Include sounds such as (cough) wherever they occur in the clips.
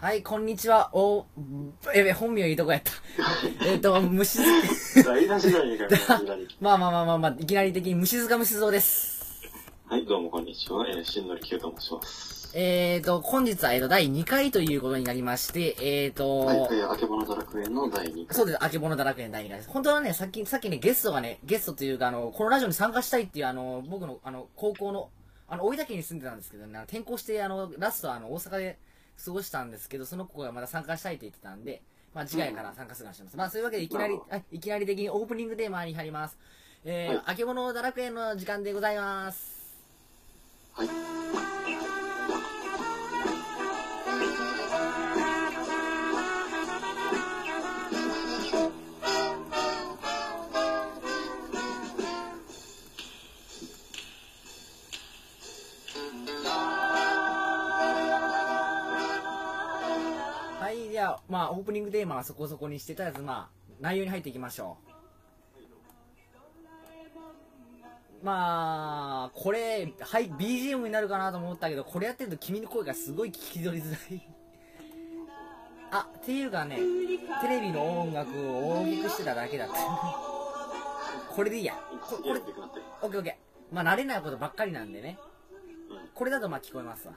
はい、こんにちは。お、えべ、本名いいとこやった。(laughs) えっと、虫塚。(laughs) まあまあまあまあまあ、いきなり的に虫塚虫蔵です。はい、どうもこんにちは。えー、しんのりきゅうと申します。えっと、本日は、えっと、第2回ということになりまして、えっと、はい、えー、あけぼのドラクエの第2回。そうです、あけぼのだ楽園第2回です。本当はね、さっき、さっきね、ゲストがね、ゲストというか、あの、このラジオに参加したいっていう、あの、僕の、あの、高校の、あの、大分県に住んでたんですけどね、転校して、あの、ラストは、あの、大阪で過ごしたんですけど、その子がまだ参加したいと言ってたんで、まあ、次回から参加するかもしれません。まあ、そういうわけで、いきなりなるほ、はい、いきなり的にオープニングテーマに入ります。えーはいあけぼのだ楽園の時間でございます。はい。まあ、オープニングテーマはそこそこにして、とりあえず、まあ、内容に入っていきましょう。まあ、これ、はい、BGM になるかなと思ったけど、これやってると君の声がすごい聞き取りづらい。あ、っていうかね、テレビの音楽を大きくしてただけだった。これでいいや。ここれ。オッケーオッケー。まあ、慣れないことばっかりなんでね。うん。これだとまあ聞こえますわ。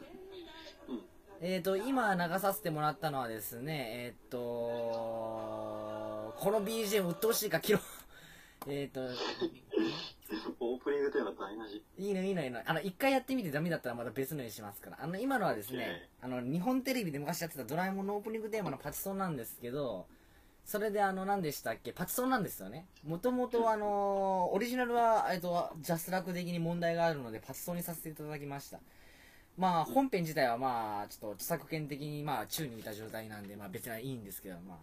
うん。えーと、今流させてもらったのはですね、えーと、この BGM 鬱陶しいか切ろう。(laughs) えーと、オープニングテーマ大なし。いいのいいのいいの。あの、一回やってみてダメだったらまた別のにしますから。あの、今のはですね、あの、日本テレビで昔やってたドラえもんのオープニングテーマのパチソンなんですけど、それであの、何でしたっけ？パチソンなんですよね。もともとあの、オリジナルは、えっと、ジャスラック的に問題があるので、パチソンにさせていただきました。まあ、本編自体はまあ、ちょっと著作権的にまあ、宙にいた状態なんで、まあ別にいいんですけど、まあ。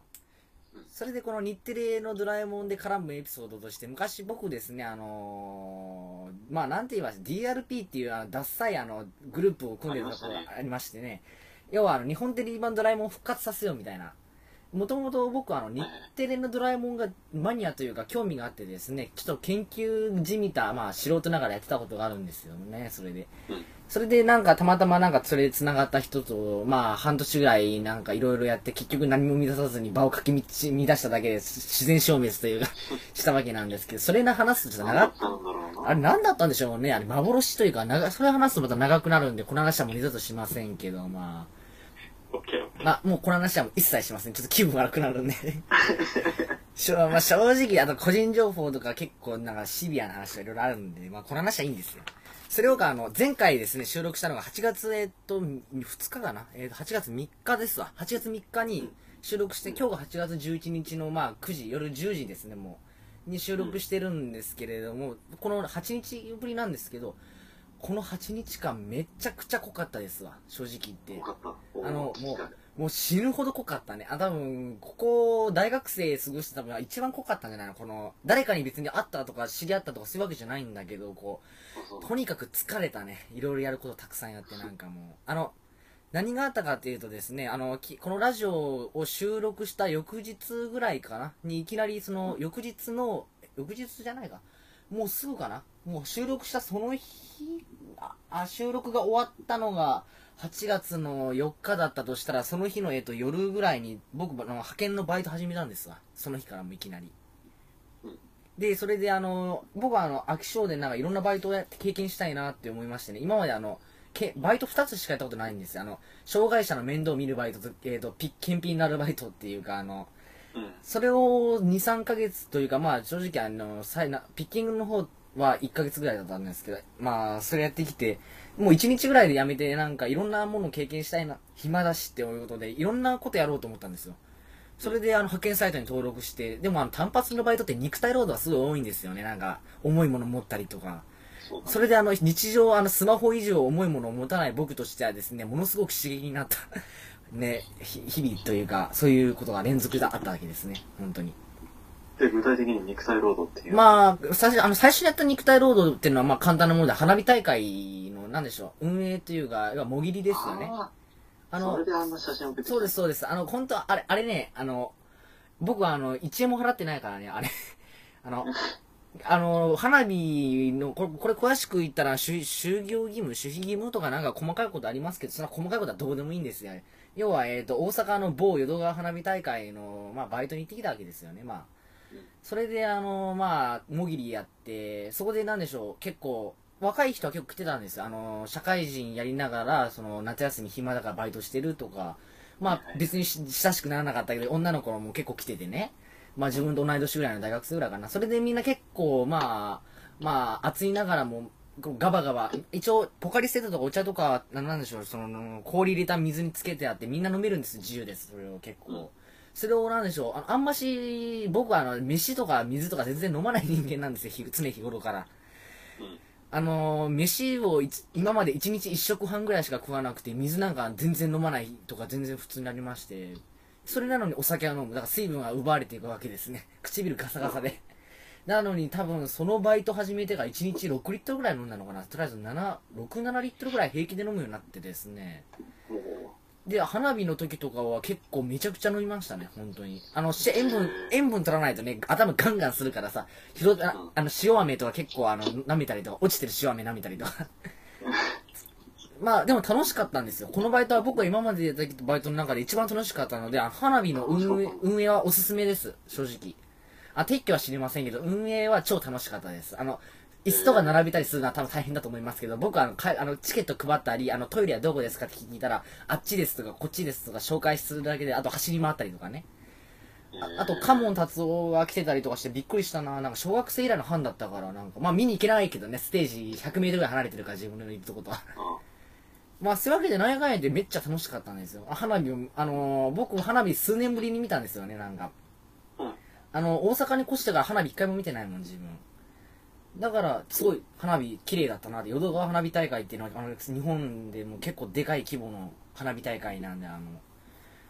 それでこの日テレのドラえもんで絡むエピソードとして、昔僕ですね、あのーまあなんて言います DRP っていうあの、ダッサいあの、グループを組んでるところがありましてね、要はあの、日本テレビ版ドラえもんを復活させようみたいな。もともと僕はあの、日テレのドラえもんがマニアというか興味があってですね、ちょっと研究じみた、まあ素人ながらやってたことがあるんですよね、それで。うん。それでなんかたまたまなんかそれで繋がった人と、まあ半年ぐらいなんかいろいろやって結局何も生み出さずに場をかき乱しただけで自然消滅というかしたわけなんですけど、それの話すとちょっと長。あれ何だったんでしょうねあれ幻というか、長それ話すとまた長くなるんで、この話はもう二度としませんけど、まあ。まあ、もうこの話はもう一切しません。ちょっと気分悪くなるんで。(laughs) しょまあ、正直、あと個人情報とか結構なんかシビアな話がいろいろあるんで、まあこの話はいいんですよ。それをか、あの、前回ですね、収録したのが8月、えっと、2日かな？えっと、8月3日ですわ。8月3日に収録して、今日が8月11日の、まあ、9時、夜10時ですね、もう、に収録してるんですけれども、この8日ぶりなんですけど、この8日間めちゃくちゃ濃かったですわ、正直言ってー。よ。かった。あのおー聞きたいもう死ぬほど濃かったね。あ、多分、ここ、大学生過ごしてた分は一番濃かったんじゃないの？この、誰かに別に会ったとか知り合ったとかそういうわけじゃないんだけど、こうう、とにかく疲れたね。いろいろやることたくさんやってなんかもう。あの、何があったかっていうとですね、あの、きこのラジオを収録した翌日ぐらいかな？にいきなりその、翌日の、翌日じゃないか。もうすぐかな？もう収録したその日、あ、あ収録が終わったのが、8月の4日だったとしたら、その日の、えっと、夜ぐらいに、僕、あの派遣のバイト始めたんですわ。その日からもいきなり。うんで、それであの、僕はあの、飽き性でなんかいろんなバイトをやって経験したいなって思いましてね、今まであの、けバイト2つしかやったことないんですよ。あの、障害者の面倒を見るバイトと、えっ、と、ピ検品になるバイトっていうか、あの、うん。それを2、3ヶ月というか、まあ正直あの、さいなピッキングの方は1ヶ月ぐらいだったんですけど、まあそれやってきて、もう1日ぐらいでやめて、なんかいろんなものを経験したいな、暇だしっていうことで、いろんなことやろうと思ったんですよ。それであの派遣サイトに登録して、でもあの単発のバイトって肉体労働はすごい多いんですよね。なんか、重いもの持ったりとか。それであの、日常、あの、スマホ以上重いものを持たない僕としてはですね、ものすごく刺激になった、ね、ひ日々というか、そういうことが連続であったわけですね。本当に。で、具体的に肉体労働っていう。まあ、最初、あの、最初にやった肉体労働っていうのは、まあ、簡単なもので、花火大会の、なんでしょう、運営というか、要は、もぎりですよね。ああのーそれ、であんな写真をそうです、そうです。あの、本当は、あれ、あれね、あの、僕は、あの、1円も払ってないからね、あれ。(laughs) あの、あの、花火の、これ、これ詳しく言ったら、就就業義務、守秘義務とかなんか細かいことありますけど、そんな細かいことはどうでもいいんですよ。要は、えっ、と、大阪の某淀川花火大会の、まあ、バイトに行ってきたわけですよね、まあ。それで、あの、まあ、もぎりやって、そこでなんでしょう、結構、若い人は結構来てたんですよ。あの、社会人やりながら、その、夏休み暇だからバイトしてるとか、まあ、別にし親しくならなかったけど、女の子も結構来ててね。まあ自分と同い年ぐらいの大学生ぐらいかな。それでみんな結構、まあ、まあ、暑いながらも、ガバガバ、一応、ポカリスエットとかお茶とか、ななんでしょう、その、氷入れた水につけてあって、みんな飲めるんです、自由です、それを結構。それをなんでしょう、ああんまし、僕はあの、飯とか水とか全然飲まない人間なんですよ、日常日頃から。うん。あのー飯を今まで1日1食半ぐらいしか食わなくて、水なんか全然飲まないとか全然普通になりまして、それなのにお酒は飲む。だから水分が奪われていくわけですね。(laughs) 唇ガサガサで。(laughs) なのに多分そのバイト始めてから1日6リットルぐらい飲んだのかな。とりあえず7、6、7リットルぐらい平気で飲むようになってですね。で、花火の時とかは結構めちゃくちゃ飲みましたね、本当に。あの、し塩分、塩分取らないとね、頭ガンガンするからさ、ひろああの、塩飴とか結構あの、舐めたりとか、落ちてる塩飴舐めたりとか。(laughs) まあ、でも楽しかったんですよ。このバイトは僕が今までやったバイトの中で一番楽しかったので、あ花火の運営、運営はおすすめです、正直。あ、撤去は知りませんけど、運営は超楽しかったです。あの、椅子とか並べたりするのは多分大変だと思いますけど、僕はあのかあのチケット配ったり、あのトイレはどこですかって聞いたら、あっちですとかこっちですとか紹介するだけで、あと走り回ったりとかね。ああと、カモン達夫が来てたりとかしてびっくりしたな。なんか小学生以来のファンだったから、なんか、まあ見に行けないけどね、ステージ100メートルぐらい離れてるから自分のいるとことは。あまあそういうわけで、なんやかんやでめっちゃ楽しかったんですよ。あ花火を、あのー僕花火数年ぶりに見たんですよね、なんか。うんあの、大阪に越してから花火一回も見てないもん、自分。だから、すごい花火綺麗だったなって、淀川花火大会っていうのは、あの、日本でも結構でかい規模の花火大会なんで、あの、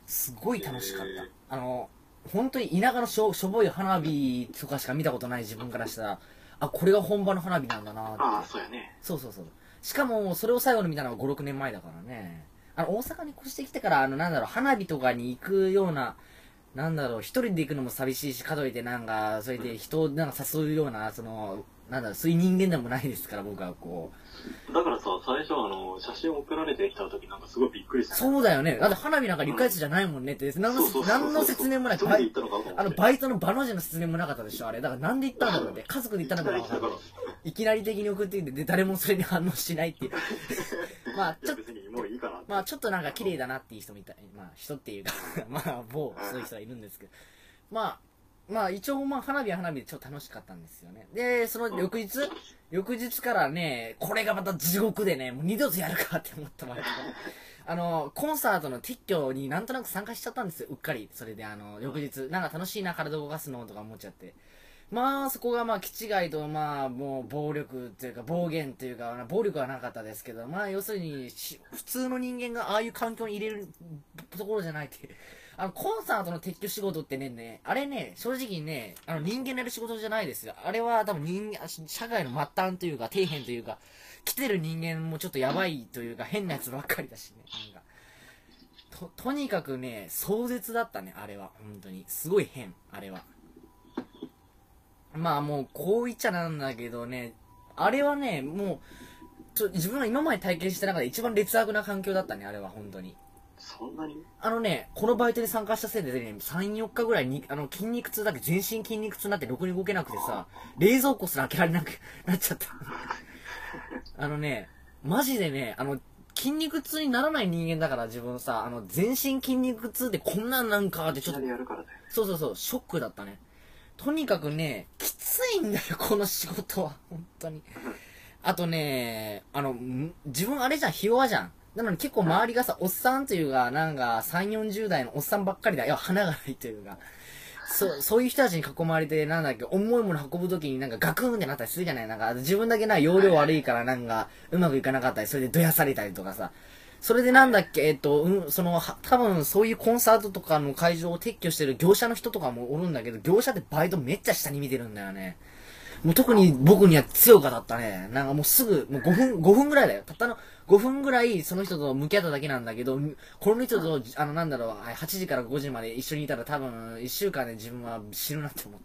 すごい楽しかった。あの、本当に田舎のしょしょぼい花火とかしか見たことない自分からしたら、あ、これが本場の花火なんだなって。ああ、そうやね。そうそうそう。しかも、それを最後に見たのが5、6年前だからね。あの、大阪に越してきてから、あの、なんだろう、花火とかに行くような、なんだろう、一人で行くのも寂しいし、かといってなんか、それで人をなんか誘うような、その、なんだろう、そういう人間でもないですから、僕はこう。だからさ、最初あの、写真送られてきた時なんかすごいびっくりしたね。そうだよね。だって花火なんか理解室じゃないもんねって、何の何の説明もない。一人で行ったのかと思ってあの、バイトの場の字の説明もなかったでしょ、あれ。だからなんで行ったんだろうって。家族で行ったのかな来たから。いきなり的に送ってきて、で、誰もそれに反応しないっていう。(laughs) まあ、ちょっと。まあちょっとなんか綺麗だなっていう人みたい。まあ人っていうか、(laughs) まあ某そういう人はいるんですけど。まあ、まあ一応まあ花火は花火で超楽しかったんですよね。で、その翌日、翌日からね、これがまた地獄でね、もう二度とやるかって思ったまで。(laughs) あの、コンサートの撤去になんとなく参加しちゃったんですよ、うっかり。それであの、翌日、なんか楽しいな、体動かすのとか思っちゃって。まあ、そこがまあ、気違いと、まあ、もう、暴力っていうか、暴言っていうか、暴力はなかったですけど、まあ、要するに、し普通の人間がああいう環境に入れるところじゃないっていう。あの、コンサートの撤去仕事ってね、ね、あれね、正直ね、あの、人間のやる仕事じゃないですよ。あれは多分人間、社会の末端というか、底辺というか、来てる人間もちょっとやばいというか、変なやつばっかりだしね。なんか。と、とにかくね、壮絶だったね、あれは。本当に。すごい変、あれは。まあもう、こう言っちゃなんだけどね、あれはね、もう、ちょ自分が今まで体験した中で一番劣悪な環境だったね、あれは、本当に。そんなに？あのね、このバイトに参加したせいでね、3、4日ぐらいに、あの、筋肉痛だけ、全身筋肉痛になってろくに動けなくてさ、冷蔵庫すら開けられなく (laughs) なっちゃった。(laughs) あのね、マジでね、あの、筋肉痛にならない人間だから自分さ、あの、全身筋肉痛でこんなんなんかってちょっといきなりやるからだよ。そうそうそう、ショックだったね。とにかくね、きついんだよ、(laughs) この仕事は。本当に。あとね、あの、ん自分あれじゃん、ひ弱じゃん。なのに結構周りがさ、おっさんというか、なんか、3、40代のおっさんばっかりだ。いや、花がないというか。そう、(laughs) そういう人たちに囲まれて、なんだっけ、重いもの運ぶときになんかガクーンってなったりするじゃないなんか、自分だけな、容量悪いからなんか、うまくいかなかったり、それでどやされたりとかさ。それでなんだっけ、えっと、うん、その、は多分そういうコンサートとかの会場を撤去してる業者の人とかもおるんだけど、業者ってバイトめっちゃ下に見てるんだよね。もう特に僕には強かだったね。なんかもうすぐ、もう5分、5分ぐらいだよ。たったの5分ぐらいその人と向き合っただけなんだけど、この人と、あのなんだろう、8時から5時まで一緒にいたら多分1週間で自分は死ぬなって思っ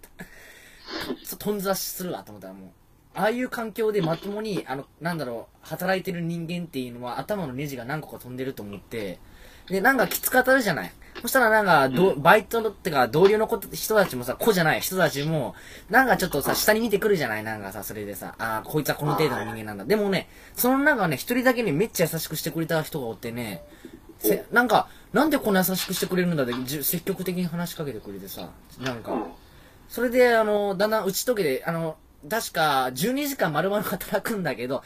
た。とんざしするわと思ったらもう。ああいう環境でまともに、あの、なんだろう、働いてる人間っていうのは頭のネジが何個か飛んでると思って、で、なんかきつく当たるじゃない。そしたらなんか、どうん。バイトのってか、同僚の子人たちもさ、子じゃない。人たちも、なんかちょっとさ、下に見てくるじゃない。なんかさ、それでさ、ああ、こいつはこの程度の人間なんだ。でもね、その中ね、一人だけね、めっちゃ優しくしてくれた人がおってね、せなんか、なんでこんな優しくしてくれるんだって、じゅ積極的に話しかけてくれてさ、なんか、うん。それで、あの、だんだん打ち解けて、あの、確か、12時間丸々働くんだけど、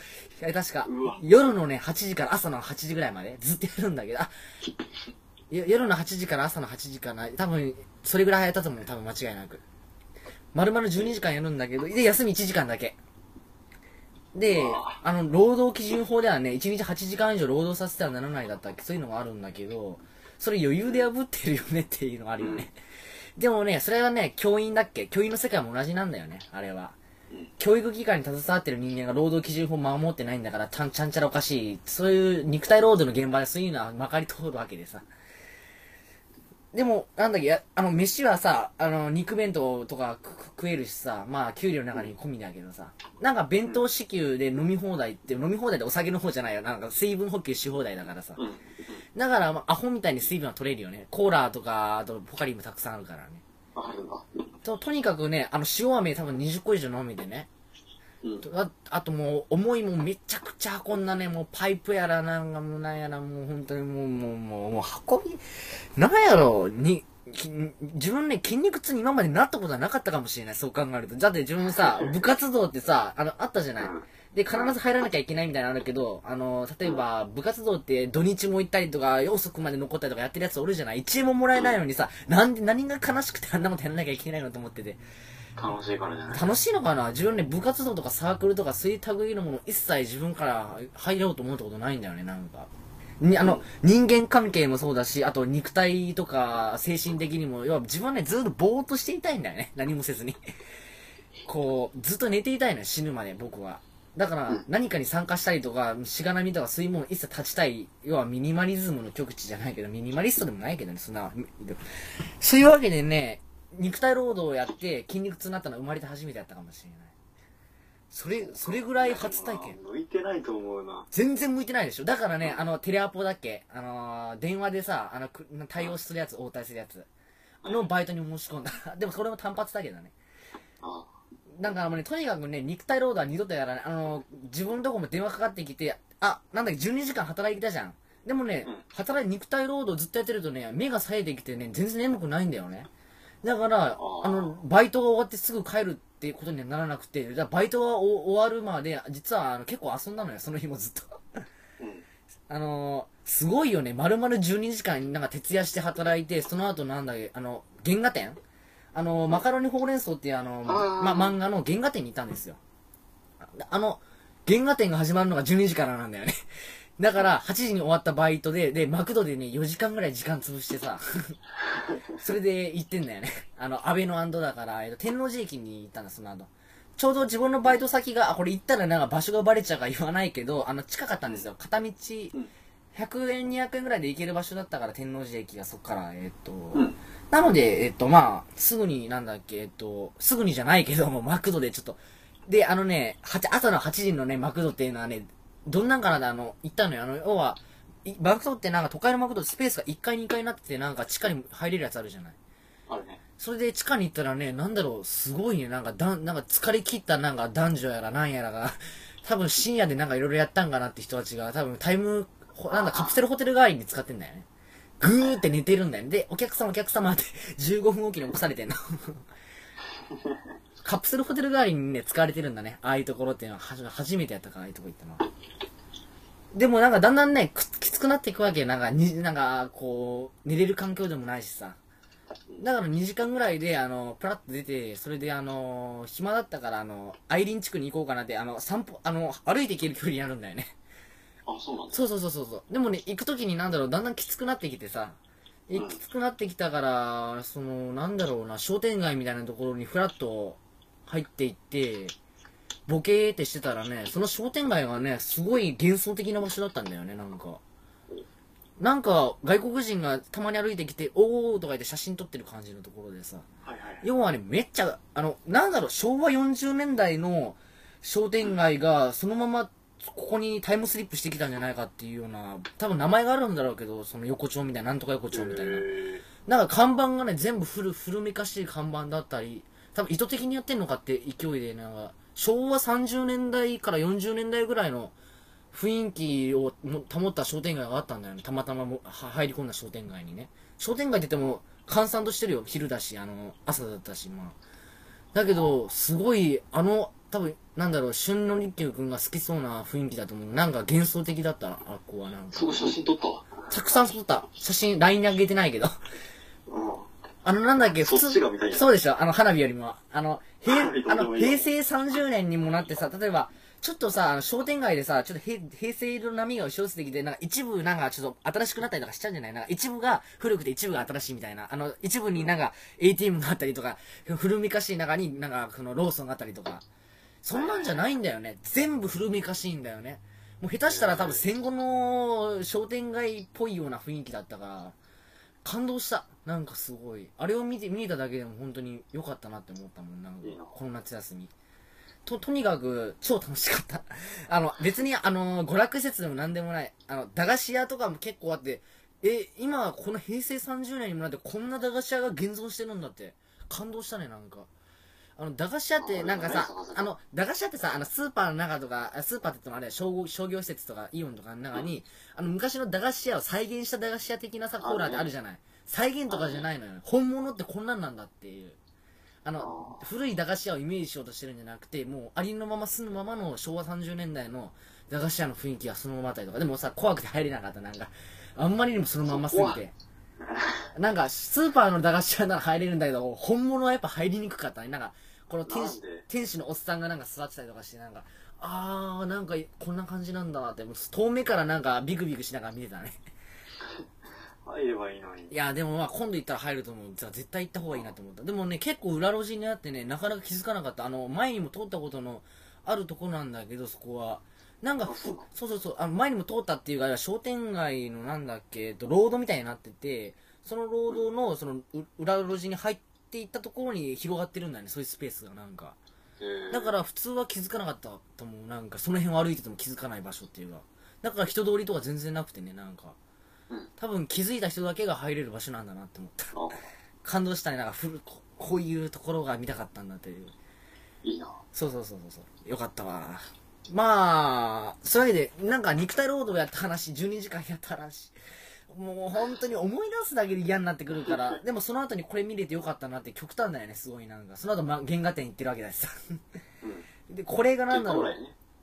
確か夜のね、8時から朝の8時ぐらいまで、ずっとやるんだけど、あ、よ夜の8時から朝の8時かな、多分、それぐらいやったと思う、多分間違いなく。丸々12時間やるんだけど、で、休み1時間だけ。であの、労働基準法ではね、1日8時間以上労働させてはならないだったっけ？そういうのがあるんだけど、それ余裕で破ってるよねっていうのがあるよね。でもね、それはね、教員だっけ？教員の世界も同じなんだよね、あれはうん。教育機関に携わってる人間が労働基準法を守ってないんだから、ちゃんちゃんちゃらおかしい。そういう肉体労働の現場でそういうのはまかり通るわけでさ。でも、なんだっけ、やあの、飯はさ、あの、肉弁当とかく食えるしさ、まあ、給料の中に込みだけどさ、なんか弁当支給で飲み放題って、飲み放題でお酒の方じゃないよ。なんか水分補給し放題だからさ。うん。だから、まあ、アホみたいに水分は取れるよね。コーラとか、あと、ポカリもたくさんあるからね。あるんだ。と、とにかくね、あの、塩飴多分20個以上飲みでね。うん。ああともう、重いもんめちゃくちゃ運んだね。もうパイプやらなんかもうなんやらもう本当にもう、もう、もう、もう運び、なんやろに、き自分ね、筋肉痛に今までなったことはなかったかもしれない。そう考えると。だって自分さ、部活動ってさ、あの、あったじゃない。で、必ず入らなきゃいけないみたいなのあるけど、あの、例えば、部活動って土日も行ったりとか、夜遅くまで残ったりとかやってるやつおるじゃない ?1 円ももらえないのにさ、なんで、何が悲しくてあんなことやらなきゃいけないのと思ってて。楽しいからじゃない？楽しいのかな？自分ね、部活動とかサークルとかそういう類のもの一切自分から入ろうと思ったことないんだよね、なんか。にあの、人間関係もそうだし、あと肉体とか精神的にも、要は自分はね、ずっとぼーっとしていたいんだよね。何もせずに。こう、ずっと寝ていたいのよ、死ぬまで、僕は。だからうん、何かに参加したりとか、しがらみとかそういうもの一切立ちたい、要はミニマリズムの極致じゃないけど、ミニマリストでもないけどね、そんな。そういうわけでね、肉体労働をやって筋肉痛になったのは生まれて初めてやったかもしれない。それ、それぐらい初体験。向いてないと思うな。全然向いてないでしょ。だからね、あの、テレアポだっけ？あのー、電話でさ、あの、く対応するやつ、応対するやつ。あのバイトに申し込んだ。(laughs) でもそれも単発だけどね。あなんかもうね、とにかくね、肉体労働は二度とやらない。あの、自分のとこも電話かかってきて、あ、なんだっけ、12時間働いてたじゃん。でもね、うん働い、肉体労働ずっとやってるとね、目が冴えてきてね、全然眠くないんだよね。だから、ーあの、バイトが終わってすぐ帰るっていうことにはならなくて、だバイトがお終わるまで、実はあの結構遊んだのよ、その日もずっと。うん。(laughs) あのー、すごいよね。丸々12時間、なんか徹夜して働いて、その後なんだっけ、あの、原画展あの、マカロニほうれん草っていうあの、ま、漫画の原画展に行ったんですよ。あの、原画展が始まるのが12時からなんだよね。(laughs) だから、8時に終わったバイトで、で、マクドでね、4時間ぐらい時間潰してさ、(laughs) それで行ってんだよね。あの、安倍のアンドだから、えっと、天王寺駅に行ったんだ、その後。ちょうど自分のバイト先が、あ、これ行ったらなんか場所がバレちゃうから言わないけど、あの、近かったんですよ。片道、100円、200円ぐらいで行ける場所だったから、天王寺駅がそっから、えっと、うんなので、えっと、まあ、すぐに、なんだっけ、えっと、すぐにじゃないけども、マクドでちょっと、で、あのね、朝の8時のね、マクドっていうのはね、どんなんかなで、あの、行ったのよ。あの、要は、いマクドってなんか都会のマクドスペースが1階2階になってて、なんか地下に入れるやつあるじゃない。あるね。それで地下に行ったらね、なんだろう、すごいね、なんかだん、なんか疲れ切ったなんか男女やらなんやらが、多分深夜でなんかいろいろやったんかなって人たちが、多分タイム、ほなんだ、カプセルホテル代わりに使ってんだよね。ぐーって寝てるんだよね。で、お客様お客様って (laughs) 15分おきに起こされてんの。(laughs) カプセルホテル代わりにね、使われてるんだね。ああいうところっていうのは初めてやったから、ああいうとこ行ったのは。でもなんかだんだんね、きつくなっていくわけよ。なんか、に、なんか、こう、寝れる環境でもないしさ。だから2時間ぐらいで、あの、プラッと出て、それであの、暇だったから、あの、アイリン地区に行こうかなって、あの、散歩、あの、歩いて行ける距離になるんだよね。あ、そうなんだ。そうそうそうそうそう。でもね、行く時になんだろう、だんだんきつくなってきてさ、きつくなってきたから、その、なんだろうな、商店街みたいなところにフラッと入っていって、ボケーってしてたらね、その商店街がね、すごい幻想的な場所だったんだよね、なんか。なんか外国人がたまに歩いてきて、おーとか言って写真撮ってる感じのところでさ、はいはい。要はね、めっちゃ、あの、なんだろう、昭和40年代の商店街がそのままここにタイムスリップしてきたんじゃないかっていうような、多分名前があるんだろうけど、その横丁みたいな、なんとか横丁みたいな。えなんか看板がね、全部古、古めかしい看板だったり、多分意図的にやってんのかって勢いで、なんか、昭和30年代から40年代ぐらいの雰囲気をの保った商店街があったんだよね。たまたまもは入り込んだ商店街にね。商店街って言っても、閑散としてるよ。昼だし、あの、朝だったし、まあ。だけど、すごい、あの、多分、なんだろう、旬の日給くんが好きそうな雰囲気だと思う。なんか幻想的だった、あっこはなんー、か。そこ写真撮ったわ。たくさん撮った。写真、LINE に上げてないけど。うん。あの、なんだっけ、そっちが見たいなそうでしょあの、花火よりも。あの、平あの、平成30年にもなってさ、例えば、ちょっとさ、あの、商店街でさ、ちょっと平平成の波が押し寄せてきて、なんか一部なんかちょっと新しくなったりとかしちゃうんじゃない？なんか一部が古くて一部が新しいみたいな。あの、一部になんか ATM があったりとか、古めかしい中になんかそのローソンがあったりとか。そんなんじゃないんだよね。全部古めかしいんだよね。もう下手したら多分戦後の商店街っぽいような雰囲気だったから、感動した。なんかすごい。あれを見て、見ただけでも本当に良かったなって思ったもん。なんかこの夏休み。と、とにかく、超楽しかった。(laughs) あの、別に、あの、娯楽施設でも何でもない。あの、駄菓子屋とかも結構あって、え、今、この平成30年にもなって、こんな駄菓子屋が現存してるんだって。感動したね、なんか。あの、駄菓子屋って、なんかさあの、駄菓子屋ってさ、あの、スーパーの中とか、あスーパーって言ってもあれ、商業商業施設とか、イオンとかの中に、あの、昔の駄菓子屋を再現した駄菓子屋的なさ、コーラーってあるじゃない。再現とかじゃないのよ。本物ってこんなんなんだっていう。あの、古い駄菓子屋をイメージしようとしてるんじゃなくて、もう、ありのまま住むままの昭和30年代の駄菓子屋の雰囲気がそのままあったりとか、でもさ、怖くて入れなかった、なんか。あんまりにもそのまんますぎて。なんか、スーパーの駄菓子屋なら入れるんだけど、本物はやっぱ入りにくかったね。なんか、この店主なんで、店主のおっさんがなんか座ってたりとかして、なんか、あー、なんか、こんな感じなんだなって、もう遠目からなんかビクビクしながら見てたね。入ればいいのに。いや、でもまあ今度行ったら入ると思う。じゃあ絶対行った方がいいなと思った。でもね、結構裏路地にあってね、なかなか気づかなかった。あの、前にも通ったことのあるとこなんだけど、そこは。なんかあそうそうそうあの前にも通ったっていうか、商店街のなんだっけ、えっと、ロードみたいになってて、そのロードの、その、う裏路地に入っていったところに広がってるんだよね、そういうスペースがなんか。えーだから普通は気づかなかったと思う。なんかその辺を歩いてても気づかない場所っていうか。だから人通りとか全然なくてね、なんかうん。多分気づいた人だけが入れる場所なんだなって思った。あ感動したね。なんかふるここういうところが見たかったんだっていう。いいな。そうそうそうそうそう。よかったわ。まあ、そういうわけで、なんか肉体労働やった話、12時間やった話。もう本当に思い出すだけで嫌になってくるから、(laughs) でもその後にこれ見れてよかったなって極端だよね、すごいなんか。その後、ま、原画展行ってるわけだしさ。うん。で、これがなんだろう。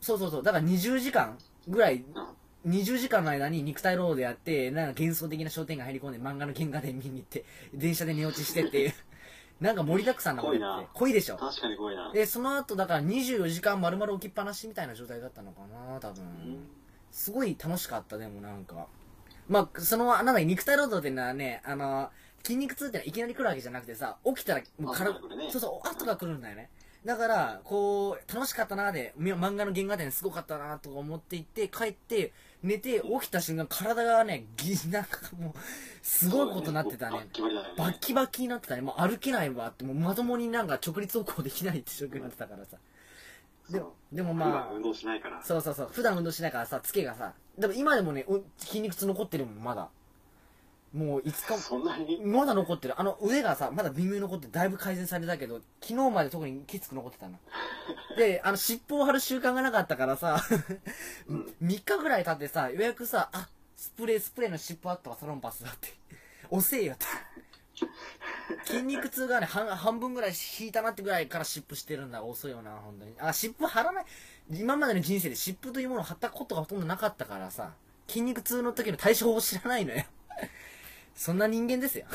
そうそうそう。だから20時間ぐらい、うん。20時間の間に肉体労働やって、なんか幻想的な商店街入り込んで漫画の原画展見に行って、電車で寝落ちしてっていう。(laughs) なんか盛りだくさんなことって濃いでしょ。確かに怖いな。で、その後、だから24時間丸々置きっぱなしみたいな状態だったのかな、多分。うんすごい楽しかった、でもなんか。まあ、その、なんだ肉体労働っていうのはね、あの、筋肉痛ってのはいきなり来るわけじゃなくてさ、起きたらもう体、ねそうそう、後が来るんだよね。だから、こう、楽しかったなで、み漫画の原画展すごかったなとか思っていって、帰って、寝て、起きた瞬間、体がね、ぎ、(laughs) なんかもう、すごいことになってたね。バッキバキだよね。バッキバキになってたね。もう歩けないわって、もうまともになんか直立歩行できないって状況になってたからさ。でも、でもまあ普段運、動しないから。そうそうそう、普段運動しないからさ、つけがさ、でも今でもね、う筋肉痛残ってるもん、まだ。もう5日、そんなに？まだ残ってる。あの腕がさ、まだ微妙に残ってだいぶ改善されたけど、昨日まで特にきつく残ってたの。(laughs) で、あの尻尾を貼る習慣がなかったからさ、3日ぐらい経ってさ、ようやくさ、あ、スプレー、スプレーの尻尾あったわ、サロンパスだって。遅えよって。筋肉痛がね、半半分ぐらい引いたなってぐらいから湿布してるんだ。遅いよな、本当に。あ、湿布貼らない。今までの人生で湿布というものを貼ったことがほとんどなかったからさ、筋肉痛の時の対処法を知らないのよ。(laughs) そんな人間ですよ。(laughs)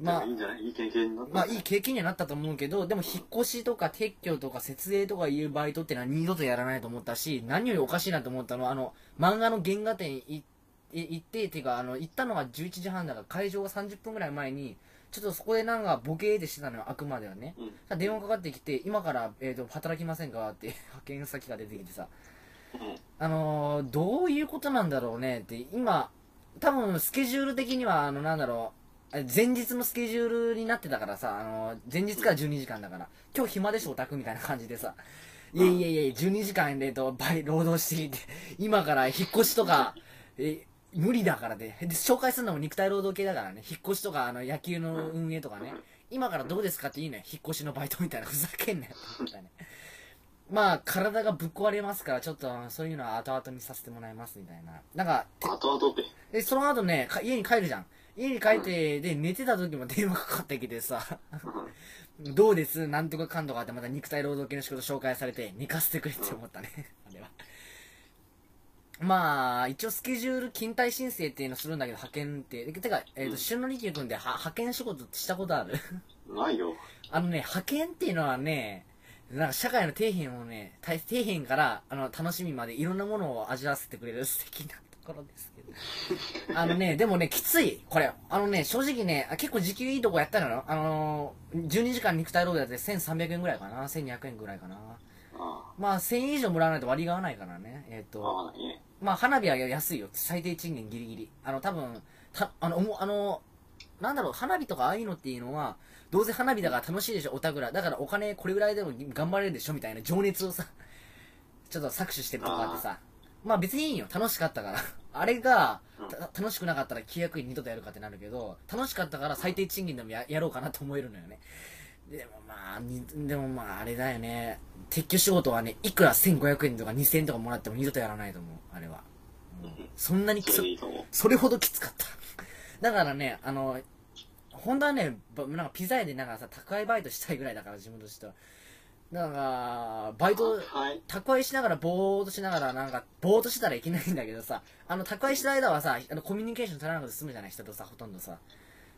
まあいい、んじゃない？いい経験になった。まあいい経験にはなったと思うけど、でも引っ越しとか撤去とか設営とかいうバイトってのは二度とやらないと思ったし、何よりおかしいなと思ったのは、あの、漫画の原画展いい行って、てか、あの、行ったのが11時半だから、会場が30分ぐらい前に、ちょっとそこでなんかボケーってしてたのよ、あくまではね。うん。さ電話かかってきて、今から、えー、と働きませんかって (laughs) 派遣先が出てきてさ、うん。あのーどういうことなんだろうねって、今、多分スケジュール的には、あの、なんだろう、あ前日のスケジュールになってたからさ、あのー前日から12時間だから、今日暇でしょ、オタクみたいな感じでさ、いやいやいや、12時間でと倍労働していて、今から引っ越しとか、え、無理だからで、で、紹介するのも肉体労働系だからね、引っ越しとか、あの、野球の運営とかね、今からどうですかっていいね、引っ越しのバイトみたいな、ふざけんなよ、みたいな。まあ、体がぶっ壊れますから、ちょっと、そういうのは後々にさせてもらいます、みたいな。なんか、後々で。で、その後ね、か家に帰るじゃん。家に帰って、で、寝てた時も電話かかってきてさ、(laughs) どうです？なんとかかんとかってまた肉体労働系の仕事紹介されて、寝かせてくれって思ったね。まあ、一応スケジュール勤怠申請っていうのするんだけど、派遣って。てか、えっ、と、旬の力君では派遣仕事したことあるないよ。(laughs) あのね、派遣っていうのはね、なんか社会の底辺をね、大底辺からあの楽しみまでいろんなものを味わわせてくれる素敵なところですけど。(laughs) あのね、でもね、きつい。これ。あのね、正直ね、あ結構時給いいとこやったのよ。あのー、12時間肉体労働やって1300円ぐらいかな。1200円ぐらいかな。あまあ、1000円以上もらわないと割が合わないからね。えっ、あ、合と。まあ、花火は安いよ。最低賃金ギリギリ。あの、多分、た、あの、あの、なんだろう、花火とかああいうのっていうのは、どうせ花火だから楽しいでしょ、おたぐら。だからお金これぐらいでも頑張れるでしょ、みたいな情熱をさ、(laughs) ちょっと搾取してるとこあってさ。まあ別にいいよ、楽しかったから。(laughs) あれが、た楽しくなかったら契約員二度とやるかってなるけど、楽しかったから最低賃金でもややろうかなと思えるのよね。でもまあ、にでもまああれだよね。撤去仕事はね、いくら1500円とか2000円とかもらっても二度とやらないと思う、あれは。うんそんなにきつそれほどきつかった。(laughs) だからね、あの、本当はね、ばなんかピザ屋でなんかさ、宅配バイトしたいぐらいだから、自分としては。だから、バイト、はい。宅配しながらぼーっとしながらなんか、ぼーっとしてたらいけないんだけどさ、あの、宅配してる間はさ、あの、コミュニケーション取らなくて済むじゃない、人とさ、ほとんどさ。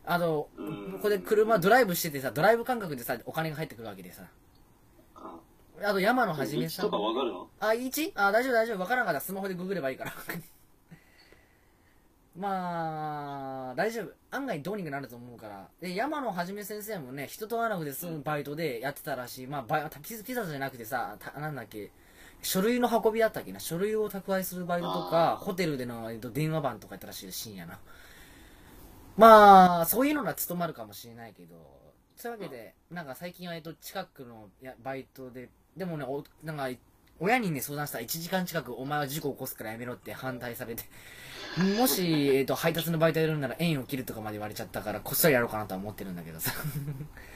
あの、うんここで車ドライブしててさ、ドライブ感覚でさ、お金が入ってくるわけでさ。ああと、山野はじめさん道とか。わかるの？あ、1? あ、大丈夫大丈夫。わからんかったらスマホでググればいいから。(laughs) まあ、大丈夫。案外どうにかなると思うから。で、山野はじめ先生もね、人と会わなくて済むバイトでやってたらしい。まあ、バイピザピザじゃなくてさ、たなんだっけ、書類の運びだったっけな。書類を宅配するバイトとかホテルでの、えっと、電話番とかやったらしいよ深夜な。まあ、そういうのが務まるかもしれないけど、そういうわけで、なんか最近は、えっと、近くのやバイトで、でもね、おなんか、親にね、相談したら1時間近くお前は事故起こすからやめろって反対されて、(laughs) もし、えっと、配達のバイトやるんなら縁を切るとかまで言われちゃったから、こっそりやろうかなとは思ってるんだけどさ。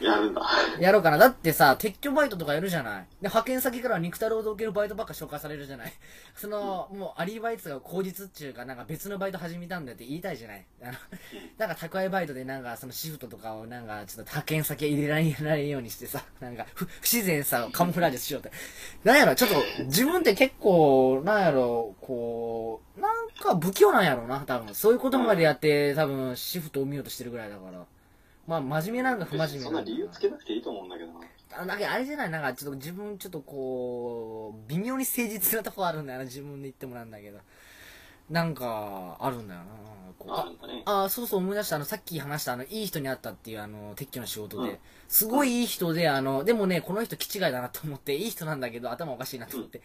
やるんだ。(laughs) やろうかな。だってさ、撤去バイトとかやるじゃない。で、派遣先からは肉体労働系のバイトばっか紹介されるじゃない。その、もう、アリバイトが口実っていうか、なんか別のバイト始めたんだって言いたいじゃない。あの、なんか宅配バイトでなんかそのシフトとかをなんかちょっと派遣先入れられないようにしてさ、なんか不不自然さをカモフラージュしようって。なんやろ、ちょっと自分って結構、なんやろ、こう、なんか不器用なんやろな、多分。そういうことまでやって、多分シフトを見ようとしてるぐらいだから。まあ、真面目なんか不真面目そんな理由つけなくていいと思うんだけどな。あなんかあれじゃない？なんかちょっと自分ちょっとこう、微妙に誠実なとこあるんだよな、自分で言ってもなんだけど。なんか、あるんだよな。あ。ああ、そうそう思い出した。あの、さっき話した、あの、いい人に会ったっていう、あの、撤去の仕事で。うんすごいいい人で、あの、でもね、この人気違いだなと思って、いい人なんだけど、頭おかしいなと思って。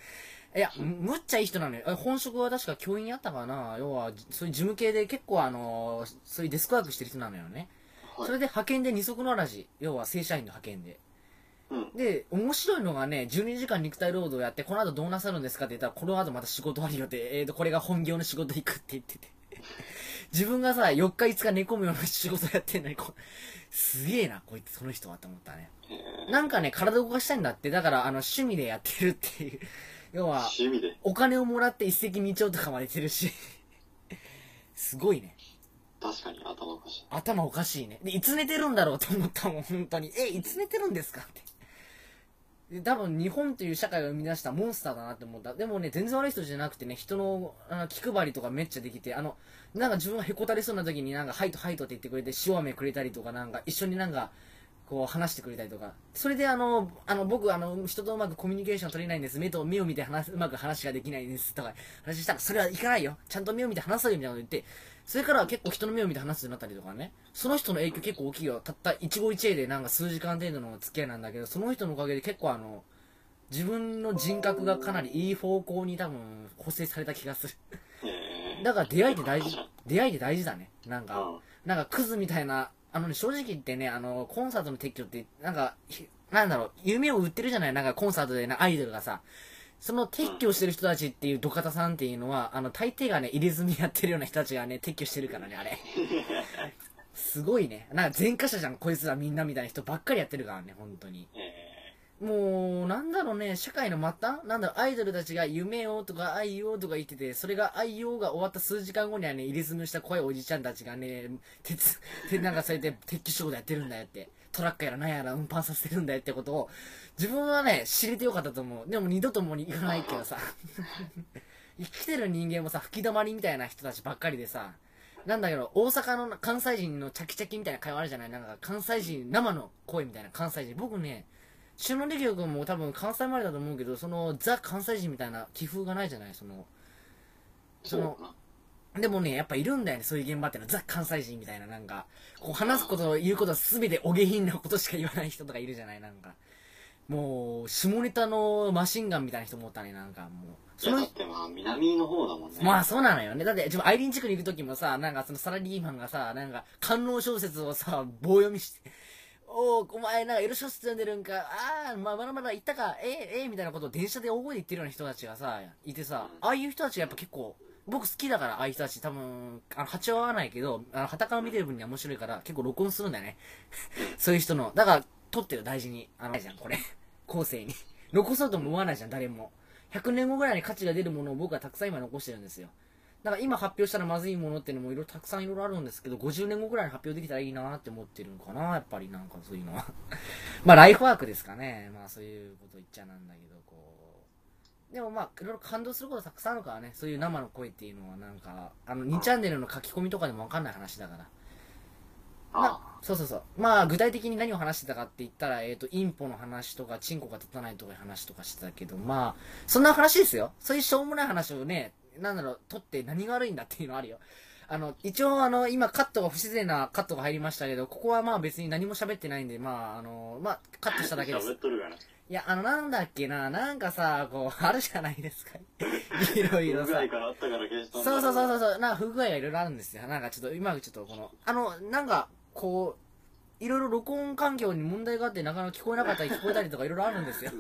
いや、むむっちゃいい人なのよ。え本職は確か教員やったかな要は、そういう事務系で結構あの、そういうデスクワークしてる人なのよね。はいそれで派遣で二足のわらじ。要は正社員の派遣で。うん。で、面白いのがね、12時間肉体労働やって、この後どうなさるんですかって言ったら、この後また仕事あるよって、えーと、これが本業の仕事行くって言ってて。(laughs) 自分がさ、4日5日寝込むような仕事やってんのに、こすげえな、こいつ、その人はって思ったね。えなんかね、体動かしたいんだって、だから、あの、趣味でやってるっていう。(laughs) 要ー、は、趣味で？お金をもらって一石二鳥とかまでしてるし。(laughs) すごいね。確かに頭おかしい。頭おかしいね。で、いつ寝てるんだろうと思ったもん、本当に。え、いつ寝てるんですかって。で多分日本という社会を生み出したモンスターだなって思った。でもね、全然悪い人じゃなくてね、人のあ気配りとかめっちゃできて、あの、なんか自分がへこたれそうな時になんか、ハイトハイトって言ってくれて、塩飴くれたりとか、なんか一緒になんか、こう話してくれたりとか。それであの、あの、僕あの、人とうまくコミュニケーション取れないんです。目と目を見て話す、うまく話ができないんです。とか、話したら、それはいかないよ。ちゃんと目を見て話そうよ、みたいなこと言って、それからは結構人の目を見て話すようになったりとかね。その人の影響結構大きいよ。たった一期一会でなんか数時間程度の付き合いなんだけど、その人のおかげで結構あの、自分の人格がかなりいい方向に多分構成された気がする。えーだから出会いって大事、出会いって大事だね。なんか、うん。なんかクズみたいな、あのね、正直言ってね、あの、コンサートの撤去って、なんか、ひなんだろう、夢を売ってるじゃないなんかコンサートでな、アイドルがさ。その撤去してる人たちっていう土方さんっていうのは、あの、大抵がね、入れ墨やってるような人たちがね、撤去してるからね、あれ。すごいね。なんか前科者じゃん、こいつらみんなみたいな人ばっかりやってるからね、本当に。もう、なんだろうね、社会の末端？なんだろう、アイドルたちが夢をとか愛をとか言ってて、それが愛をが終わった数時間後にはね、入れ墨した怖いおじちゃんたちがね、鉄、鉄なんかそうやって撤去仕事やってるんだよって、トラックやらなんやら運搬させてるんだよってことを、自分はね、知れてよかったと思う。でも二度ともに行かないけどさ、(laughs) 生きてる人間もさ、吹き溜まりみたいな人たちばっかりでさ、なんだけど、大阪の関西人のチャキチャキみたいな会話あるじゃない？なんか関西人、生の声みたいな関西人。僕ね、中野力君も多分関西生まれだと思うけど、そのザ関西人みたいな気風がないじゃない？その、ー、そのな。でもね、やっぱいるんだよね、そういう現場ってのは。ザ関西人みたいな、なんか、こう話すこと、言うことすべてお下品なことしか言わない人とかいるじゃないなんか。もう、下ネタのマシンガンみたいな人もおったね、なんかもう。そのってまあ、南の方だもんね。まあそうなのよね。だって、自分アイリン地区に行く時もさ、なんかそのサラリーマンがさ、なんか、官能小説をさ、棒読みして、おお、お前なんかエロ小説読んでるんか、ああ、まあまだまだ行ったか、ええええみたいなことを電車で大声で言ってるような人たちがさ、いてさ、ああいう人たちがやっぱ結構、僕好きだから、ああいう人たち多分、あの、波長合わないけど、あの、旗から見てる分には面白いから、結構録音するんだよね。(laughs) そういう人の。だから、撮ってる大事に。あの、ないじゃん、これ。後世に。残そうとも思わないじゃん、誰も。100年後ぐらいに価値が出るものを僕はたくさん今残してるんですよ。だから今発表したらまずいものっていうのもいろいろたくさんいろいろあるんですけど、50年後ぐらいに発表できたらいいなって思ってるのかな、やっぱりなんかそういうのは。(laughs) まあライフワークですかね。まあそういうこと言っちゃなんだけど、こう。でもまあいろいろ感動することたくさんあるからね、そういう生の声っていうのはなんか、あの2チャンネルの書き込みとかでもわかんない話だから。まああ、そうそうそう。まあ、具体的に何を話してたかって言ったら、えっ、と、インポの話とか、チンコが立たないとかいう話とかしてたけど、まあ、そんな話ですよ。そういうしょうもない話をね、なんだろう、取って何が悪いんだっていうのあるよ。あの、一応あの、今カットが不自然なカットが入りましたけど、ここはまあ別に何も喋ってないんで、まあ、あの、まあ、カットしただけです。(laughs) 喋っとるがな。いや、あの、なんだっけな、なんかさ、こう、あるじゃないですか。(laughs) いろいろさあったから消したんだそうそうそうそうそう、なんか不具合がいろいろあるんですよ。なんかちょっと、今ちょっとこの、あの、なんか、こう、いろいろ録音環境に問題があって、なかなか聞こえなかったり聞こえたりとかいろいろあるんですよ。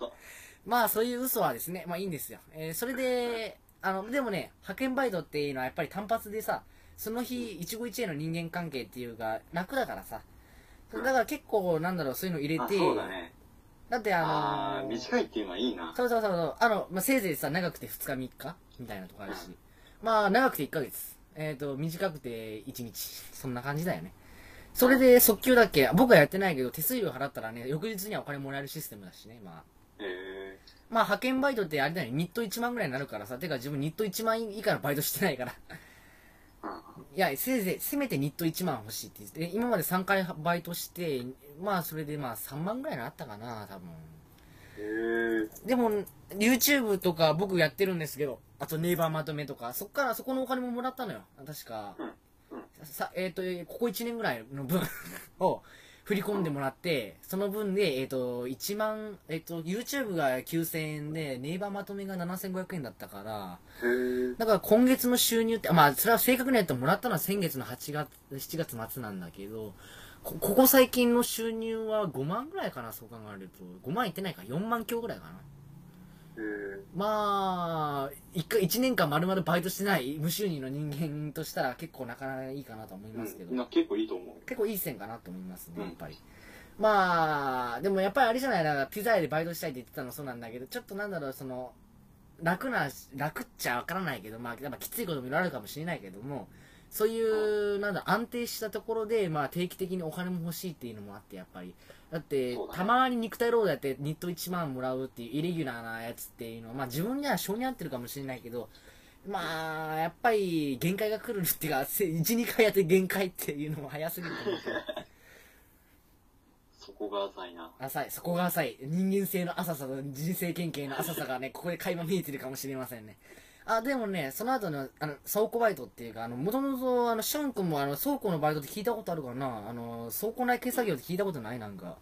(laughs) まあ、そういう嘘はですね、まあいいんですよ。えーそれで、(laughs) あの、でもね、派遣バイトっていうのはやっぱり単発でさ、その日、一期一会の人間関係っていうか、楽だからさ。だから結構、なんだろう、そういうの入れあ、て、そうだね。だってあのああー、ー短いっていうのはいいな。そうそうそうそう。あの、まあ、せいぜいさ、長くて2日3日？みたいなとこあるし。まあ、長くて1ヶ月。えっ、と、短くて1日。そんな感じだよね。それで、速球だっけ？僕はやってないけど、手数料払ったらね、翌日にはお金もらえるシステムだしね。まあ。へえまあ、派遣バイトってあれだよね。ニット1万ぐらいになるからさ。てか、自分ニット1万以下のバイトしてないから。ー。いや、せいぜい、せめてニット1万欲しいって言って、で今まで3回バイトして、まあ、それでまあ、3万ぐらいのあったかな、多分。でも、YouTube とか僕やってるんですけど、あとネイバーまとめとか、そっからそこのお金ももらったのよ。確か。さ、えっ、と、ここ1年ぐらいの分 (laughs) を振り込んでもらって、その分で、えっ、と、1万、えっ、と、YouTube が9000円で、ネイバーまとめが7500円だったから、だから今月の収入って、まあ、それは正確に言うともらったのは先月の8月、7月末なんだけど、こここ最近の収入は5万ぐらいかな、そう考えると。5万いってないか、4万強ぐらいかな。へえまあ、一回、一年間丸々バイトしてない無収入の人間としたら結構なかなかいいかなと思いますけど、うんな結構いいと思う。結構いい線かなと思いますね、うんやっぱり。まあ、でもやっぱりあれじゃない、なピザ屋でバイトしたいって言ってたのそうなんだけど、ちょっとなんだろう、その、楽な、楽っちゃわからないけど、まあ、やっぱきついこともいろいろあるかもしれないけども、そういう、なんだ、安定したところで、まあ、定期的にお金も欲しいっていうのもあって、やっぱり。だって、たまに肉体労働やってニット1万もらうっていうイレギュラーなやつっていうのは、まあ自分には性に合ってるかもしれないけど、まあ、やっぱり限界が来るっていうか、せ1、2回やって限界っていうのも早すぎると思うけど。そこが浅いな。浅い、そこが浅い。人間性の浅さと人生経験の浅さがね、ここで垣間見えてるかもしれませんね。あ、でもね、その後の、あの、倉庫バイトっていうか、あの、もともと、あの、ショーン君も、あの、倉庫のバイトって聞いたことあるかなあの、倉庫内手作業って聞いたことないなんか。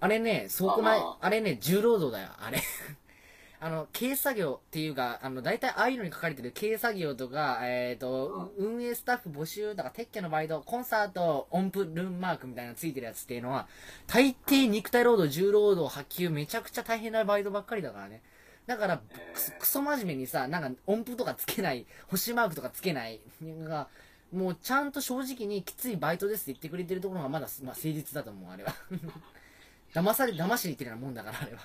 あれね、倉庫内あ、あれね、重労働だよ、あれ。(laughs) あの、軽作業っていうか、あの、大体ああいうのに書かれてる軽作業とか、えっ、と、運営スタッフ募集とか、撤去のバイト、コンサート、音符、ルームマークみたいなのついてるやつっていうのは、大抵肉体労働、重労働、発給、めちゃくちゃ大変なバイトばっかりだからね。だから、くそクソ真面目にさ、なんか音符とかつけない、星マークとかつけない、が、もうちゃんと正直にきついバイトですって言ってくれてるところがまだ、まあ、誠実だと思う、あれは。(laughs) 騙され、騙しに行ってるようなもんだから、あれは。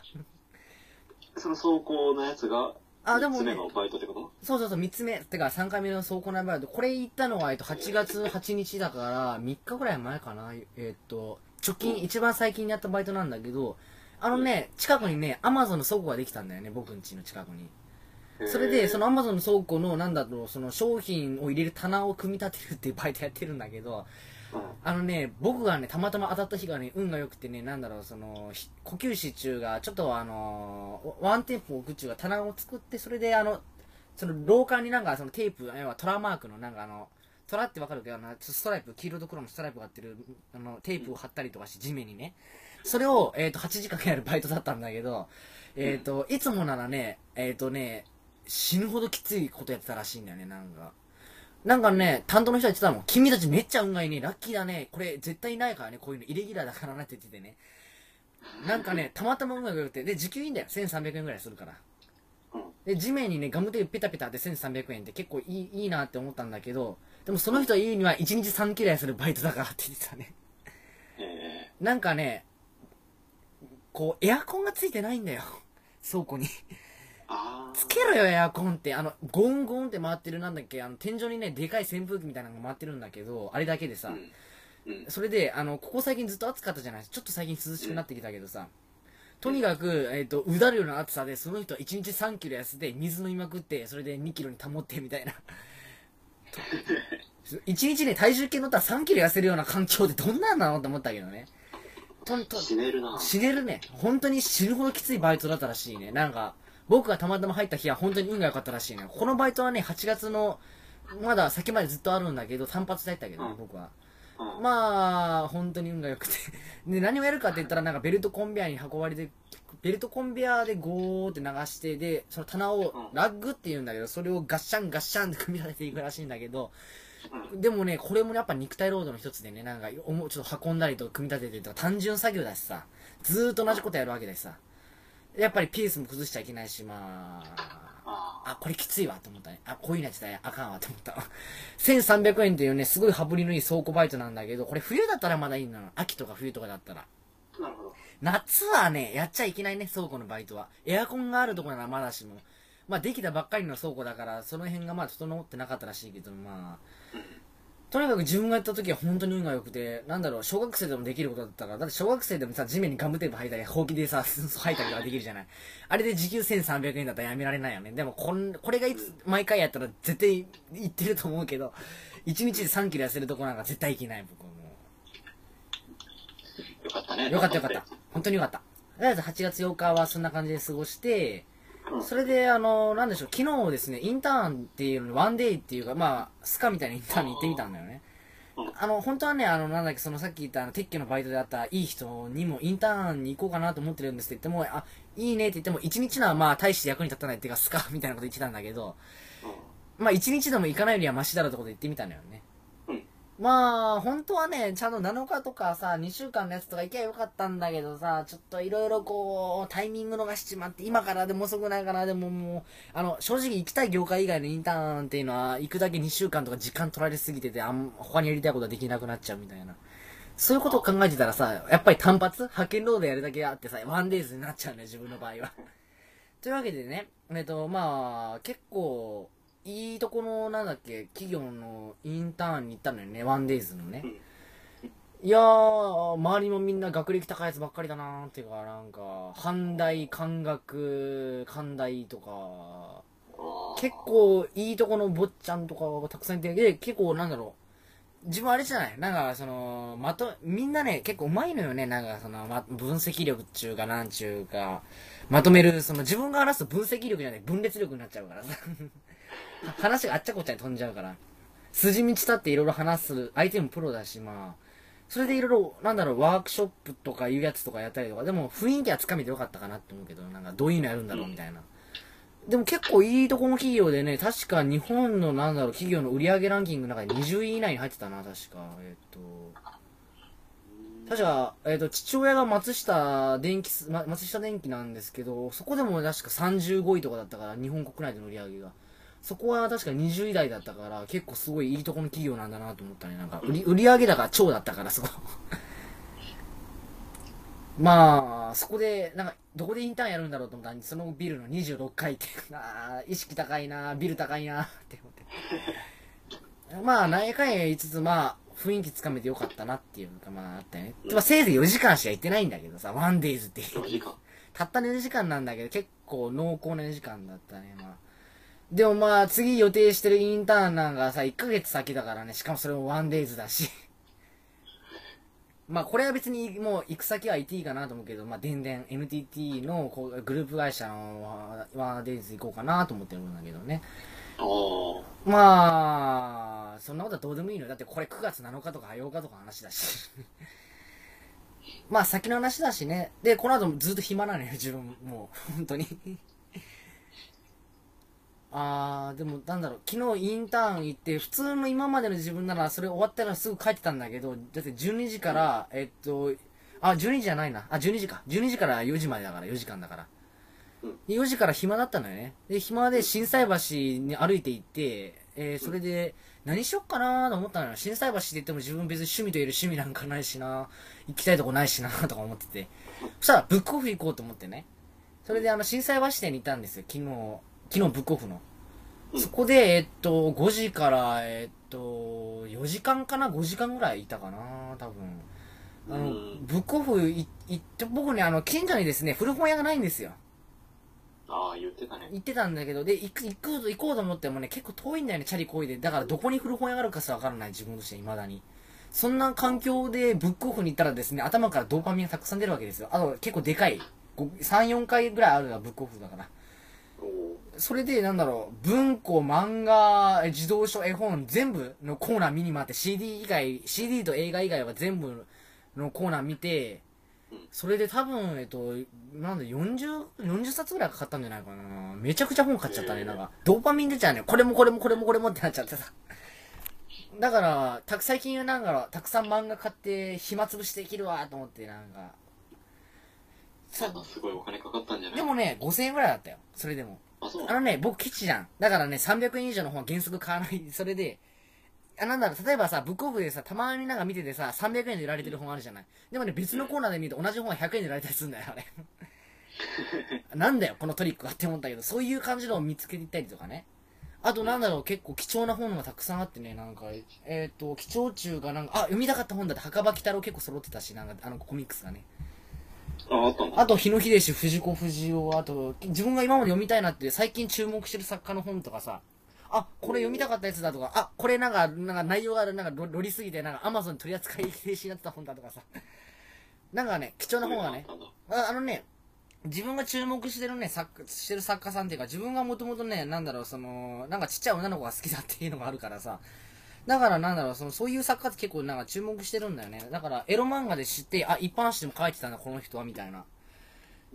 その走行のやつが、あ、でもね三つ目、のバイトってこと？そうそうそう、3つ目。てか、3回目の走行ナンバード。これ行ったのは、えっと、8月8日だから、3日ぐらい前かな。えっと、直近、一番最近にやったバイトなんだけど、あのね、近くにね、アマゾンの倉庫ができたんだよね、僕ん家の近くに。それで、そのアマゾンの倉庫の、なんだろう、その商品を入れる棚を組み立てるっていうバイトやってるんだけど、うん、あのね、僕がね、たまたま当たった日がね、運が良くてね、なんだろう、その、ひ呼吸室中が、ちょっとあの、ワンテンポ置く中が棚を作って、それであの、その廊下になんかそのテープ、要はトラマークのなんかあの、トラってわかるけど、あのストライプ、黄色と黒のストライプがあってる、あの、テープを貼ったりとかして、地面にね。それを、えっ、と、8時間やるバイトだったんだけど、えっ、と、いつもならね、えっ、とね、死ぬほどきついことやってたらしいんだよね、なんか。なんかね、担当の人が言ってたの、君たちめっちゃ運がいいね、ラッキーだね、これ絶対ないからね、こういうのイレギュラーだからなって言っててね。なんかね、たまたま運が良くて、で、時給いいんだよ、1300円ぐらいするから。うんで、地面にね、ガムテープペタペタって1300円って結構いいいいなって思ったんだけど、でもその人が言うには1日3キロやするバイトだからって言ってたね。えなんかね、こう、エアコンがついてないんだよ。倉庫に。つけろよ、エアコンって。あの、ゴンゴンって回ってるなんだっけ、あの、天井にね、でかい扇風機みたいなのが回ってるんだけど、あれだけでさ、うん、うん、それで、あの、ここ最近ずっと暑かったじゃない？ちょっと最近涼しくなってきたけどさ、とにかく、えっ、と、うだるような暑さで、その人は1日3キロ痩せて、水飲みまくって、それで2キロに保ってみたいな。(laughs) 1日ね、体重計乗ったら3キロ痩せるような環境ってどんなんなの？って思ったけどね。とんと、死ねるな。死ねるね。本当に死ぬほどきついバイトだったらしいね。なんか、僕がたまたま入った日は本当に運が良かったらしいね。このバイトはね、8月の、まだ先までずっとあるんだけど、単発で入ったけどね、うん僕は。うん、まあ、本当に運が良くて。(laughs) で、何をやるかって言ったら、なんかベルトコンベヤーに運ばれて、ベルトコンベヤーでゴーって流して、で、その棚をうんラッグって言うんだけど、それをガッシャンガッシャンって組み立てていくらしいんだけど、うんでもね、これもやっぱ肉体労働の一つでね、なんか、おもちょっと運んだりとか組み立ててとか、単純作業だしさ、ずーっと同じことやるわけだしさ、やっぱりピースも崩しちゃいけないし、まあ、ああ、これきついわと思ったね。あ、こういうのやつだよ。あかんわと思ったわ。(laughs) 1300円っていうね、すごい羽振りのいい倉庫バイトなんだけど、これ冬だったらまだいいのよ。秋とか冬とかだったら。ーなるほど。夏はね、やっちゃいけないね、倉庫のバイトは。エアコンがあるところならまだしも。まあ、できたばっかりの倉庫だから、その辺がまあ、整ってなかったらしいけど、まあ、とにかく自分がやった時は本当に運が良くて、なんだろう、小学生でもできることだったから、だって小学生でもさ、地面にガムテープ吐いたり、ほうきでさ、(laughs) 吐いたりとかできるじゃない。あれで時給1300円だったらやめられないよね。でもこん、これがいつ、毎回やったら絶対行ってると思うけど、1日で3キロ痩せるとこなんか絶対行けない、僕はもよかったね。う。よかったよかった。本当によかった。とりあえず8月8日はそんな感じで過ごして、うんそれで、あの、なんでしょう、昨日ですね、インターンっていうのに、ワンデイっていうか、まあ、スカみたいなインターンに行ってみたんだよね。うんあの、本当はね、あの、なんだっけ、そのさっき言ったあの、撤去のバイトであったいい人にもインターンに行こうかなと思ってるんですって言っても、あ、いいねって言っても、一日のはまあ、大して役に立たないっていうか、スカみたいなこと言ってたんだけど、うんまあ、一日でも行かないよりはマシだろうってこと言ってみたのよね。まあ、本当はね、ちゃんと7日とかさ、2週間のやつとか行けばよかったんだけどさ、ちょっといろいろこう、タイミング逃しちまって、今からでも遅くないかな、でももう、あの、正直行きたい業界以外のインターンっていうのは、行くだけ2週間とか時間取られすぎてて、あん、他にやりたいことはできなくなっちゃうみたいな。そういうことを考えてたらさ、やっぱり単発派遣ロードやるだけあってさ、ワンデイズになっちゃうね、自分の場合は。というわけでね、えっと、まあ、結構、いいとこの、なんだっけ、企業のインターンに行ったのよね、ワンデイズのね。いやー、周りもみんな学歴高いやつばっかりだなーっていうか、なんか、阪大、関学、関大とか、結構いいとこの坊ちゃんとかがたくさんいて、で、結構なんだろう、自分あれじゃない？なんか、その、まと、みんなね、結構うまいのよね。なんか、その、ま、分析力っちゅうか、なんちゅうか、まとめる、その、自分が話すと分析力じゃない、分裂力になっちゃうからさ。話があっちゃこっちゃに飛んじゃうから。筋道立っていろいろ話す、相手もプロだし、まあ、それでいろいろ、なんだろう、ワークショップとかいうやつとかやったりとか、でも雰囲気はつかめてよかったかなって思うけど、なんかどういうのやるんだろうみたいな。でも結構いいとこの企業でね、確か日本のなんだろう、企業の売上ランキングの中で20位以内に入ってたな、確か。えっ、と、確か、えっ、と、父親が松下電機、ま松下電機なんですけど、そこでも確か35位とかだったから、日本国内での売り上げが。そこは確か20位台だったから、結構すごいいいとこの企業なんだなと思ったね。なんか、売り、売上高超だったから、そこ。(laughs) まあ、そこで、なんか、どこでインターンやるんだろうと思ったら、そのビルの26階って、(laughs) あー意識高いなビル高いなって思って。(laughs) まあ、何回言いつつ、まあ、雰囲気つかめてよかったなっていうのが、まあ、あったよね。まあ、せいぜい4時間しか行ってないんだけどさ、ワンデイズっていう。4時間。たった4時間なんだけど、結構濃厚な4時間だったね、まあ。でもまあ、次予定してるインターンなんかさ、1ヶ月先だからね、しかもそれもワンデイズだし。(laughs) まあ、これは別にもう行く先は IT かなと思うけど、まあ、電電 NTT のこうグループ会社のワンデイズ行こうかなと思ってるんだけどね。まあ、そんなことはどうでもいいのよ。だってこれ9月7日とか8日とか話だし。(laughs) まあ先の話だしね。で、この後もずっと暇なのよ、自分もう。本当に。あー、でもなんだろう、昨日インターン行って、普通の今までの自分ならそれ終わったらすぐ帰ってたんだけど、だって12時から、えっと、あ、12時じゃないな。あ、12時か。12時から4時までだから、4時間だから。4時から暇だったのよね。で、暇で心斎橋に歩いて行って、えーそれで、何しよっかなと思ったのよ。心斎橋って言っても自分別に趣味といる趣味なんかないしな行きたいとこないしなとか思ってて。そしたら、ブックオフ行こうと思ってね。それで、あの、心斎橋店に行ったんですよ。昨日、昨日ブックオフの。うんそこで、えっと、5時から、えっと、4時間かな ?5 時間ぐらいいたかな多分。あのうん、ブックオフい行って、僕ね、あの、近所にですね、古本屋がないんですよ。ああ、言ってたね。行ってたんだけど、で、行く、行く、行こうと思ってもね、結構遠いんだよね、チャリこいで。だからどこに古本屋があるかすらわからない、自分として未だに。そんな環境でブックオフに行ったらですね、頭からドーパミンがたくさん出るわけですよ。あと、結構でかい。ご3、4回ぐらいあるのがブックオフだから。それで、なんだろう、文庫、漫画、え児童書、絵本、全部のコーナー見に回って CD 以外、CD と映画以外は全部のコーナー見てうん、それで多分、えっと、なんだ、40、40冊ぐらいかかったんじゃないかな。めちゃくちゃ本買っちゃったね、なんか。ドーパミン出ちゃうね。これもこれもこれもこれもってなっちゃってさ。だから、た最近はなんだろう、たくさん漫画買って暇つぶしできるわと思って、なんか。すごいお金かかったんじゃない？でもね、5000円ぐらいだったよ。それでも。あ、そうあのね、僕ケチじゃん。だからね、300円以上の本は原則買わない。(laughs) それで、あ、なんだろう、例えばさ、ブックオフでさ、たまになんか見ててさ、300円で売られてる本あるじゃない。でもね、別のコーナーで見ると同じ本は100円で売られたりするんだよ、あれ。(laughs) なんだよ、このトリックはって思ったけど、そういう感じのを見つけていったりとかね。あとなんだろう、結構貴重な本がたくさんあってね、なんか、えっ、と、貴重中がなんか、あ、読みたかった本だって、墓場鬼太郎結構揃ってたし、なんか、あのコミックスがね。あ、あったんだ。あと、日野秀氏、藤子不二雄、あと、自分が今まで読みたいなって、最近注目してる作家の本とかさ、あ、これ読みたかったやつだとか、あ、これなんか、なんか内容がなんかロロリすぎて、なんかアマゾンに取り扱い停止になってた本だとかさ、(laughs) なんかね、貴重な本がねあ、ああのね、自分が注目してるね、作家、してる作家さんっていうか、自分がもともとね、なんだろう、その、なんかちっちゃい女の子が好きだっていうのがあるからさ、だからなんだろう、その、そういう作家って結構なんか注目してるんだよね。だから、エロ漫画で知って、あ、一般誌でも書いてたんだ、この人は、みたいな。うん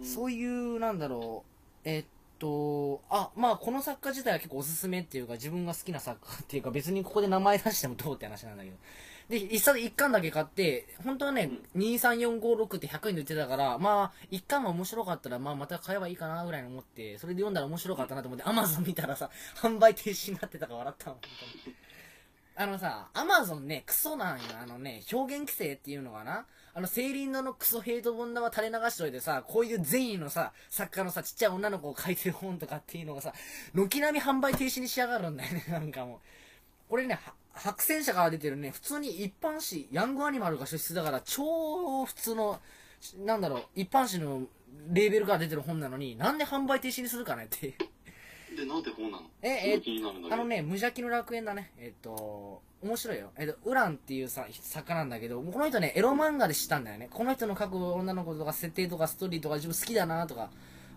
そういう、なんだろう、えっと、あ、まあ、この作家自体は結構おすすめっていうか、自分が好きな作家っていうか、別にここで名前出してもどうって話なんだけど。で、一冊一巻だけ買って、本当はね、2、3、4、5、6って100円で売ってたから、まあ、一巻が面白かったら、まあ、また買えばいいかな、ぐらいに思って、それで読んだら面白かったなと思って、アマゾン見たらさ、販売停止になってたから笑ったの、本当に。あのさ、アマゾンね、クソなんよ。あのね、表現規制っていうのかなあの、セイリンドのクソヘイト本玉垂れ流しといてさ、こういう善意のさ、作家のさ、ちっちゃい女の子を書いてる本とかっていうのがさ、軒並み販売停止にしやがるんだよね、(laughs) なんかもう。これね、白戦車から出てるね、普通に一般誌、ヤングアニマルが出出だから、超普通の、なんだろう、一般誌のレーベルから出てる本なのに、なんで販売停止にするかねっていう。で、なんで本なの？ええ。あのね、無邪気の楽園だね。えっと、面白いよ。えっと、ウランっていうさ、作家なんだけど、この人ね、エロ漫画で知ったんだよね。この人の描く女の子とか設定とかストーリーとか自分好きだなとか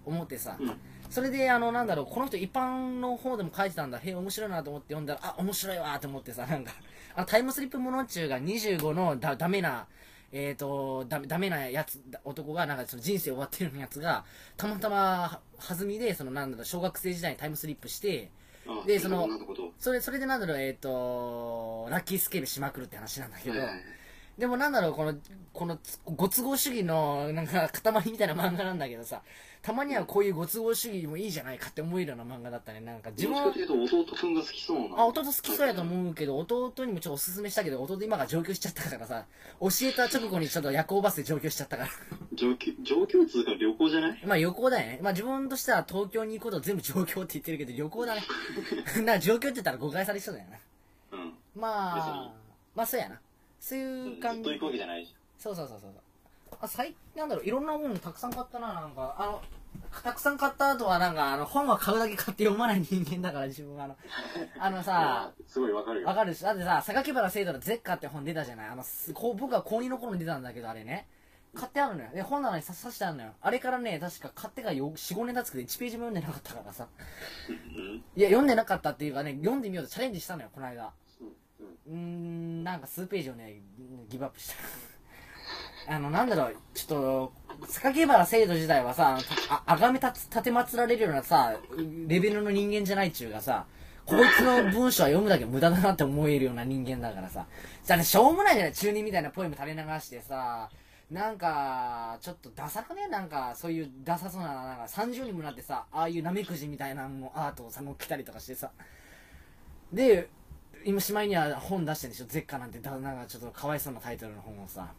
思ってさ。うんそれで、あの、なんだろう、この人一般の方でも書いてたんだ。へえ、面白いなと思って読んだら、あ、面白いわと思ってさ、なんか、あの、タイムスリップモノ中が25のだ、ダメな、えっ、と、ダメ、ダメなやつ、男が、なんかその人生終わってるやつが、たまたま、弾みで、そのなんだろう、小学生時代にタイムスリップして、あでその。それ、それでなんだろう、えっ、と、ラッキースケールしまくるって話なんだけど、はいはいでもなんだろう、この、この、ご都合主義の、なんか、塊みたいな漫画なんだけどさ、たまにはこういうご都合主義もいいじゃないかって思えるような漫画だったね。なんか自分は弟くんが好きそうな。あ、弟好きそうやと思うけど、弟にもちょっとおすすめしたけど、弟今が上京しちゃったからさ、教えた直後にちょっと夜行バスで上京しちゃったから。状況、状況通か旅行じゃない？まあ旅行だよね。まあ自分としては東京に行くことを全部上京って言ってるけど、旅行だね。(laughs) な、上京って言ったら誤解されそうだよな。うん。まあ、まあそうやな。そういう感じずっと行。くわけじゃないじそうそうそうそう。あ、最近なんだろう、いろんなものたくさん買ったな、なんか。あの、たくさん買った後はなんか、あの、本は買うだけ買って読まない人間だから、自分はあの、あの。さ、すごいわかるよ。わかるし、だってさ、榊原聖斗のゼッカって本出たじゃない？あの、すこう僕は高2の頃に出たんだけど、あれね。買ってあるのよ。で、本棚にさ刺してあるのよ。あれからね、確か買ってからよ4、5年経つけど1ページも読んでなかったからさ。うん。いや、読んでなかったっていうかね、読んでみようとチャレンジしたのよ、この間。うん。うーん、なんか数ページをね、ギブアップした。あの、なんだろう、ちょっと、榊原聖斗自体はさ、あ、がめたつ、立てまつられるようなさ、レベルの人間じゃないっちゅうがさ、こいつの文章は読むだけ無駄だなって思えるような人間だからさ。じゃあね、しょうもないじゃない、中二みたいなポエム垂れ流してさ、なんか、ちょっとダサくね？なんか、そういうダサそうな、なんか30人もなってさ、ああいうナメクジみたいなのアートをさ、乗っけたりとかしてさ。で、今しまいには本出してるでしょ？ゼッカなんてだなんかちょっとかわいそうなタイトルの本をさ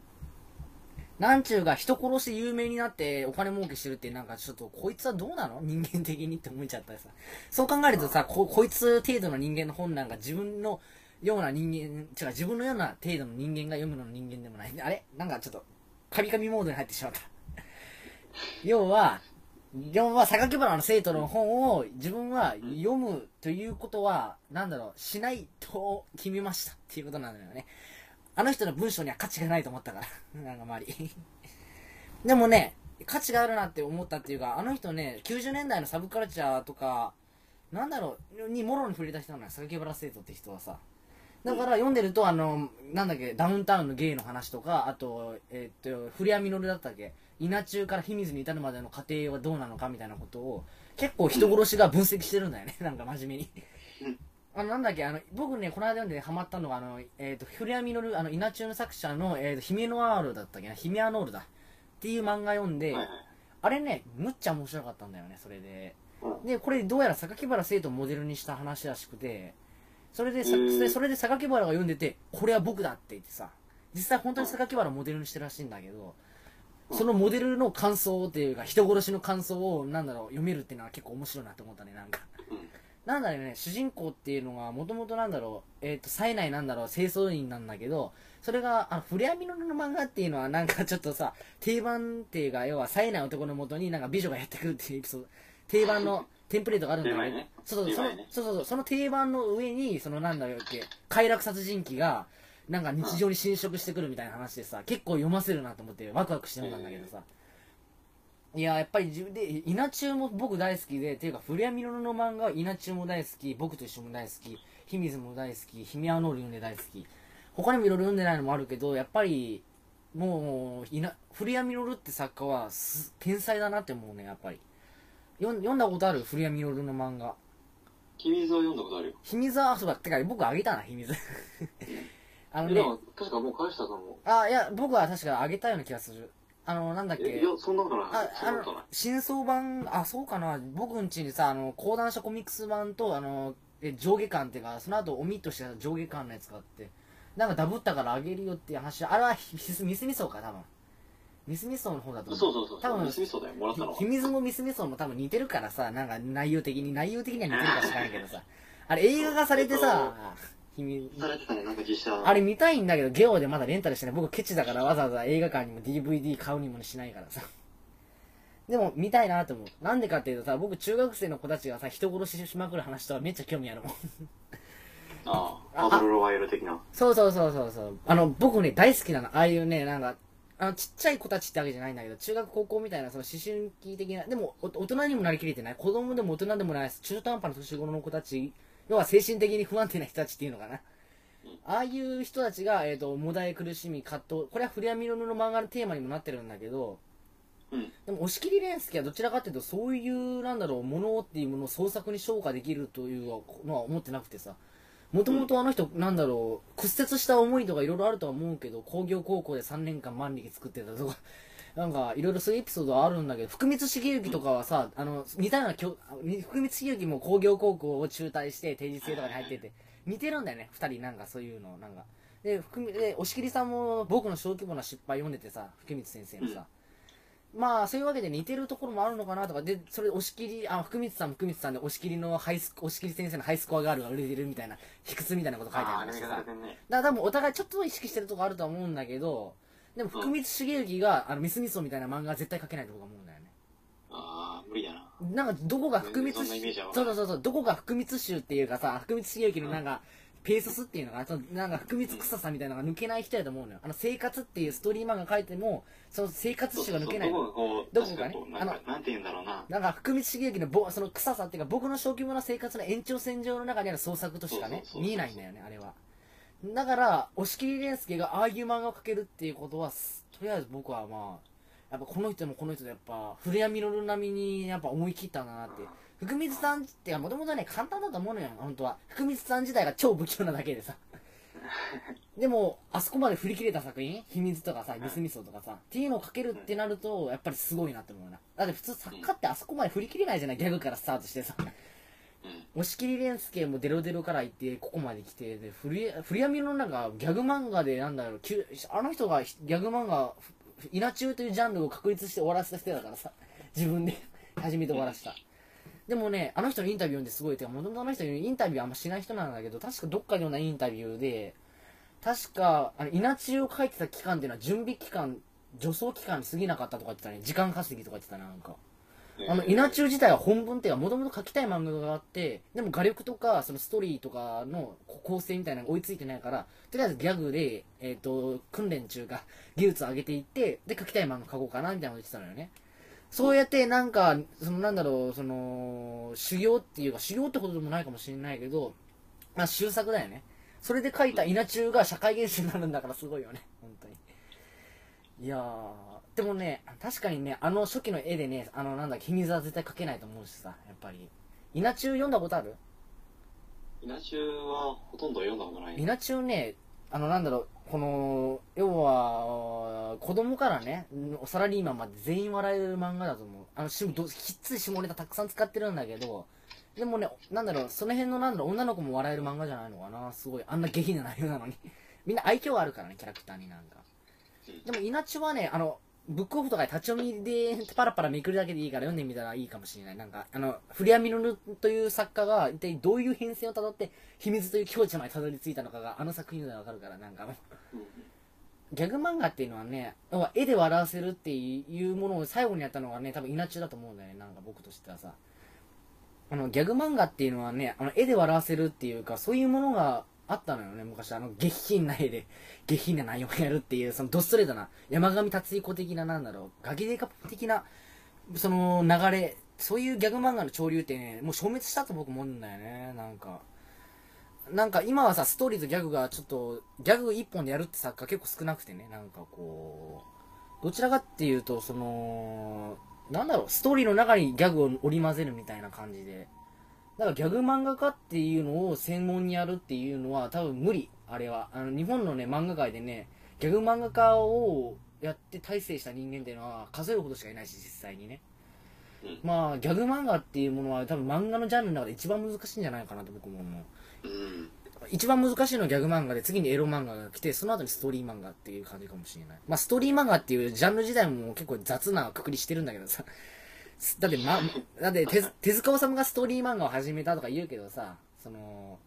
なんちゅうが人殺して有名になってお金儲けしてるってなんかちょっとこいつはどうなの？人間的にって思っちゃったりさ。そう考えるとさここいつ程度の人間の本なんか自分のような人間違う自分のような程度の人間が読むのの人間でもない。あれ？なんかちょっとカミカミモードに入ってしまった。(laughs) 要は要は榊原の生徒の本を自分は読むということは、なんだろう、しないと決めましたっていうことなんだよね。あの人の文章には価値がないと思ったから。(laughs) なんか周り。(laughs) でもね、価値があるなって思ったっていうか、あの人ね、90年代のサブカルチャーとか、なんだろう、にもろに触れた人なのよ、榊原生徒って人はさ。だから読んでると、あの、なんだっけ、ダウンタウンのゲイの話とか、あと、えっと、古谷実だったっけ？稲中から秘密に至るまでの過程はどうなのかみたいなことを、結構人殺しが分析してるんだよね、(laughs) なんか真面目に。あの、なんだっけ、あの、僕ね、この間読んでハマったのが、あの、えっ、と、古谷実あの、稲中の作者の、えっ、と、ヒメノワールだったっけな、ヒメアノールだ。っていう漫画読んで。あれね、むっちゃ面白かったんだよね、それで。うんで、これどうやら榊原生徒をモデルにした話らしくて、それでさ、それで榊原が読んでて、これは僕だって言ってさ、実際本当に榊原をモデルにしてるらしいんだけど、そのモデルの感想っていうか、人殺しの感想を、なんだろう、読めるっていうのは結構面白いなと思ったね、なんか。うん。なんだろうね、主人公っていうのが、もともとなんだろう、えっ、と、冴えないなんだろう、清掃員なんだけど、それが、あの、フレアミノルの漫画っていうのは、なんかちょっとさ、定番っていうか、要は冴えない男のもとになんか美女がやってくるっていうエピソード、定番の (laughs) テンプレートがあるんだけど、ねそうそう、ねそうそうそう、その定番の上に、そのなんだろうっけ、快楽殺人鬼が、なんか日常に侵食してくるみたいな話でさ、結構読ませるなと思ってワクワクして読んだんだけどさ、いや、やっぱり自分で、稲中も僕大好きで、っていうか、古谷実の漫画は稲中も大好き、僕と一緒も大好き、秘密も大好き、ヒメアノール読んで大好き。他にもいろいろ読んでないのもあるけど、やっぱり、もう、いな古谷実って作家はす天才だなって思うね、やっぱり。読ん読んだことある？古谷実の漫画。君水は読んだことあるよ。秘密は、あそうだ、てか僕あげたな、秘密。(laughs) あのね、でも、確かもう返したかも。あ、いや、僕は確かあげたような気がする。あの、なんだっけ？えいや、そんなことない。あ、あのそんなことない。、新装版、あ、そうかな、僕んちにさ、あの、講談社コミックス版と、あの、え上下巻っていうか、その後、オミットした上下巻のやつがあって、なんかダブったからあげるよっていう話、あれはひひミスミソウか、多分。ミスミソウの方だと思う。そうそうそう。多分ミスミソだよ、もらったのは。秘密もミスミソウも多分似てるからさ、なんか内容的に、内容的には似てるか知らんけどさ、(laughs) あれ映画化されてさ、秘密、されてたね、なんか実写。あれ見たいんだけど、ゲオでまだレンタルしてない。僕ケチだからわざわざ映画館にも DVD 買うにもしないからさ。でも見たいなと思う。なんでかっていうとさ、僕中学生の子たちがさ、人殺ししまくる話とはめっちゃ興味あるもん。ああ、バトルロワイヤル的な。そうそうそうそうそう。あの、僕ね、大好きなの。ああいうね、なんか、あの、ちっちゃい子たちってわけじゃないんだけど、中学高校みたいな、その思春期的な、でも、お大人にもなりきれてない。子供でも大人でもない、中途半端な年頃の子たち、要は精神的に不安定な人たちっていうのかな。ああいう人たちが、えっ、と、もだえ苦しみ、葛藤、これはフレアミロの漫画のテーマにもなってるんだけど、うん。でも、押切蓮介はどちらかっていうと、そういう、なんだろう、ものっていうものを創作に昇華できるというのは思ってなくてさ、もともとあの人、なんだろう、屈折した思いとかいろいろあるとは思うけど、工業高校で3年間万力作ってたとか、なんか、いろいろそういうエピソードあるんだけど、福光茂之とかはさ、あの、似たようなきょ、福光茂之も工業高校を中退して、定時制とかに入ってて、似てるんだよね、二人、なんかそういうの、なんか。で、福で、押切さんも僕の小規模な失敗読んでてさ、福光先生のさ、まあ、そういうわけで似てるところもあるのかなとか、で、それ、押切、あ、福光さん福光さんで、押切のハイス、押切先生のハイスコアガールが売れてるみたいな、卑屈みたいなこと書いてあ、るんですよさ。ね。だから多分お互いちょっと意識してるとこあると思うんだけど、でも福光茂之が、あの、ミスミソみたいな漫画は絶対書けないと僕は思うんだよね。ああ、無理だな。なんか、どこが福光そそうそうそうそう、どこが福光衆っていうかさ、福光茂之のなんか、ペーススっていうのかな、そのなんか福光臭さみたいなのが抜けない人やと思うのよ。あの、生活っていうストーリー漫画書いても、その生活種が抜けないどの。こがこう、どこがね確かこうなんか、なんて言うんだろうな。なんか、福光茂之のぼその臭さっていうか、僕の小規模な生活の延長線上の中にある創作としかねそうそうそうそう見えないんだよね、あれは。だから、押切蓮介がああいう漫画を描けるっていうことは、とりあえず僕はまあ、やっぱこの人もこの人でやっぱ、古谷実並みにやっぱ思い切ったんだなって。福光さんってもともとね、簡単だと思うのよ、本当は。福光さん自体が超不器用なだけでさ。でも、あそこまで振り切れた作品秘密とかさ、ミスミソとかさ、っていうのを書けるってなると、やっぱりすごいなって思うな。だって普通作家ってあそこまで振り切れないじゃない、ギャグからスタートしてさ。押切蓮介もデロデロから行って、ここまで来て、で、古谷古谷美のなんか、ギャグ漫画で、なんだろう、あの人がギャグ漫画、稲中というジャンルを確立して終わらせた人だからさ、自分で始めて終わらせた。でもね、あの人のインタビュー読んですごい、て、もともとあの人インタビューあんましない人なんだけど、確かどっかで読んだインタビューで、確か、あの、稲中を書いてた期間っていうのは準備期間、助走期間に過ぎなかったとか言ってたね。時間稼ぎとか言ってたな、なんか。あの、稲中自体は本文っていうか、もともと書きたい漫画があって、でも画力とか、そのストーリーとかのこ構成みたいなのが追いついてないから、とりあえずギャグで、えっ、と、訓練中か、技術を上げていって、で、書きたい漫画書こうかな、みたいなこと言ってたのよね。そうやって、なんか、その、なんだろう、その、修行っていうか、修行ってことでもないかもしれないけど、まあ、修作だよね。それで書いた稲中が社会現象になるんだからすごいよね、本当に。いやー、でもね、確かにね、あの初期の絵でね、あの、なんだ秘密は絶対描けないと思うしさ、やっぱり。稲中読んだことある？稲中はほとんど読んだことない。稲中ね、あの、なんだろう、この、要は、子供からね、サラリーマンまで全員笑える漫画だと思う。あの、しどきっつい下ネタたくさん使ってるんだけど、でもね、なんだろう、その辺のなんだろう、女の子も笑える漫画じゃないのかな、すごい。あんな下品な内容なのに。みんな愛嬌あるからね、キャラクターになんか。でも、稲中はね、あの、ブックオフとかで立ち読みでパラパラめくるだけでいいから読んでみたらいいかもしれない。なんか、あの、フリアミノルという作家が一体どういう変遷をたどって秘密という境地までたどり着いたのかがあの作品でわかるから、なんかもう、ギャグ漫画っていうのはね、絵で笑わせるっていうものを最後にやったのがね、多分稲中だと思うんだよね、なんか僕としてはさ。あの、ギャグ漫画っていうのはね、あの、絵で笑わせるっていうか、そういうものがあったのよね、昔。あの、下品な絵で、下品な内容をやるっていう、そのドストレートな、山上達彦的な、なんだろう、ガキデカ的な、その流れ、そういうギャグ漫画の潮流ってね、もう消滅したと僕思うんだよね、なんか。なんか今はさ、ストーリーとギャグがちょっと、ギャグ一本でやるって作家結構少なくてね、なんかこう、どちらかっていうと、その、なんだろう、ストーリーの中にギャグを織り交ぜるみたいな感じで。だからギャグ漫画家っていうのを専門にやるっていうのは多分無理、あれは。あの、日本のね、漫画界でね、ギャグ漫画家をやって大成した人間っていうのは数えるほどしかいないし、実際にね。うんまあ、ギャグ漫画っていうものは多分漫画のジャンルの中で一番難しいんじゃないかなと僕も思う。うん。一番難しいのはギャグ漫画で、次にエロ漫画が来て、その後にストーリー漫画っていう感じかもしれない。まあ、ストーリー漫画っていうジャンル自体も結構雑なくくりしてるんだけどさ。だって、ま、だって手、手塚治虫がストーリー漫画を始めたとか言うけどさ、その、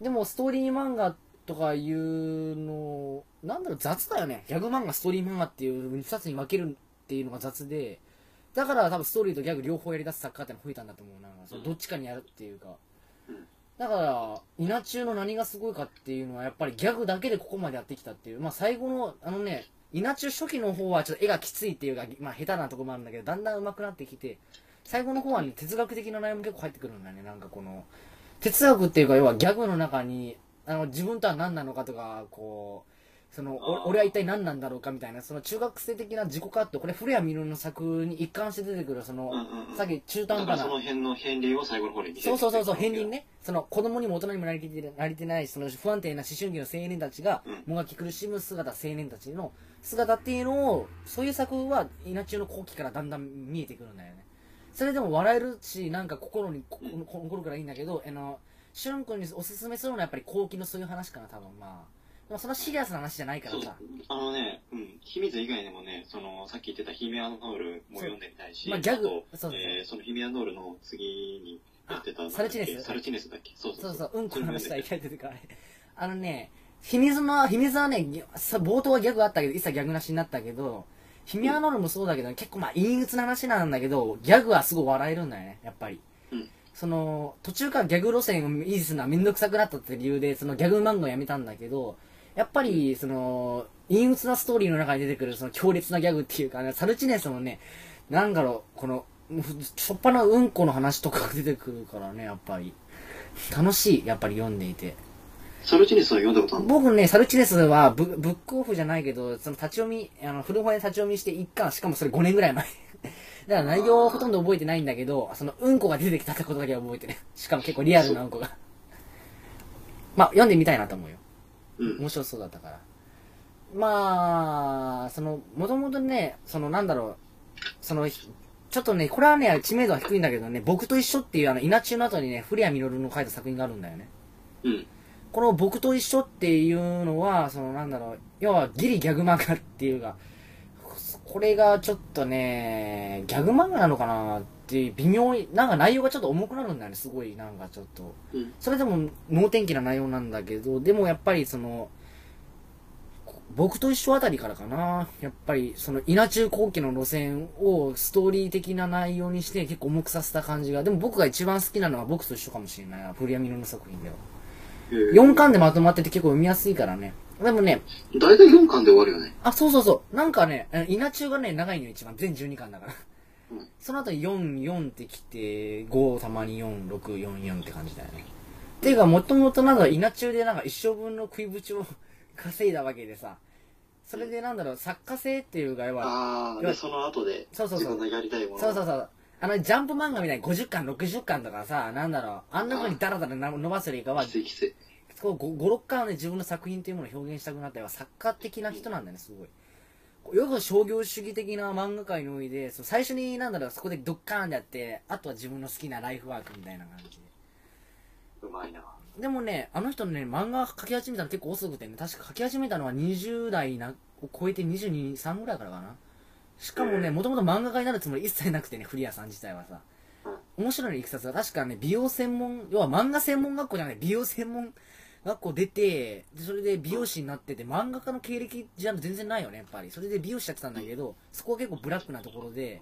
でもストーリー漫画とかいうの、なんだろう、雑だよね。ギャグ漫画、ストーリー漫画っていう二つに分けるっていうのが雑で、だから多分ストーリーとギャグ両方やり出す作家ってのが増えたんだと思うな。そのどっちかにやるっていうか。だから、稲中の何がすごいかっていうのは、やっぱりギャグだけでここまでやってきたっていう。まあ最後の、あのね、稲中初期の方はちょっと絵がきついっていうか、まあ下手なとこもあるんだけど、だんだん上手くなってきて、最後の方はね、哲学的な内容も結構入ってくるんだね。なんかこの、哲学っていうか、要はギャグの中に、あの自分とは何なのかとかこうその俺は一体何なんだろうかみたいなその中学生的な自己葛藤これ古谷実の作に一貫して出てくるその、うんうんうん。さっき中途半端な。その辺の片鱗を最後の方に見せそうそうそうそう片鱗鱗ね。その子供にも大人にもなりきってなりてないその不安定な思春期の青年たちがうん。もがき苦しむ姿青年たちの姿っていうのをそういう作は稲中の後期からだんだん見えてくるんだよね。それでも笑えるしなんか心にこうん。こ残るからいいんだけどあのしゅん君におすすめするのはやっぱり後期のそういう話かな多分。まあでもそんなシリアスな話じゃないからそうさあのね、うん、秘密以外でもね、そのさっき言ってたヒメアノールも読んでみたいし、まあギャグとそうそうえーそのヒメアノールの次にやってたあサルチネス。サルチネスだっけ？そうそそう。うそそうううんこの話それもはいきなり出てから (laughs) あのね秘密の秘密はね冒頭はギャグあったけど一切ギャグなしになったけどヒミアノールもそうだけど、結構まあ陰鬱な話なんだけどギャグはすごい笑えるんだよねやっぱり、うん。その途中からギャグ路線を維持するのは面倒くさくなったって理由でそのギャグ漫画をやめたんだけどやっぱりその陰鬱なストーリーの中に出てくるその強烈なギャグっていうかねサルチネスもねなんだろうこのしょっぱなうんこの話とかが出てくるからねやっぱり。楽しいやっぱり読んでいて。サルチネスは読んだことあるの？僕ねサルチネスはブブックオフじゃないけどその立ち読みあの古本屋で立ち読みして一巻しかもそれ5年ぐらい前。(laughs) だから内容ほとんど覚えてないんだけどそのうんこが出てきたってことだけは覚えてる。しかも結構リアルなうんこが。まあ読んでみたいなと思うよ。うん面白そうだったから。まあそのもともとねそのなんだろうそのひちょっとねこれはね知名度は低いんだけどね僕と一緒っていうあの稲中の後にね古谷実の書いた作品があるんだよね。うん。この僕と一緒っていうのはそのなんだろう要はギリギャグ漫画っていうかこれがちょっとねギャグ漫画なのかなって微妙になんか内容がちょっと重くなるんだよねすごいなんかちょっと。うん。それでも能天気な内容なんだけどでもやっぱりその僕と一緒あたりからかな。やっぱりその稲中後期の路線をストーリー的な内容にして結構重くさせた感じが。でも僕が一番好きなのは僕と一緒かもしれないな古谷実の作品では。4巻でまとまってて結構読みやすいからね。でもね大体4巻で終わるよね。あそうそうそう。なんかね稲中がね長いのよ一番。全12巻だから、うんその後44ってきて5たまに4644って感じだよね。っていうかもともとなんか稲中でなんか一生分の食いぶちを稼いだわけでさ。それでなんだろう作家性っていうか要はああでその後でそうそうそう。自分のやりたいものそうそうそう。あのジャンプ漫画みたいに50巻60巻とかさなんだろう。あんな風にダラダラな伸ばすよりかはきついきつい56巻で自分の作品というものを表現したくなった。よ作家的な人なんだよねすごい。こうよく商業主義的な漫画界においてそう最初になんだろうそこでドッカーンでやってあとは自分の好きなライフワークみたいな感じ。うまいな。ででもねあの人ね漫画描き始めたの結構遅くてね確か描き始めたのは20代なを超えて223ぐらいからかな。しかもねもともと漫画家になるつもり一切なくてね古谷さん自体はさ。面白いのいくさつが確かね美容専門要は漫画専門学校じゃない美容専門学校出てでそれで美容師になってて漫画家の経歴じゃ全然ないよねやっぱり。それで美容師やってたんだけどそこは結構ブラックなところで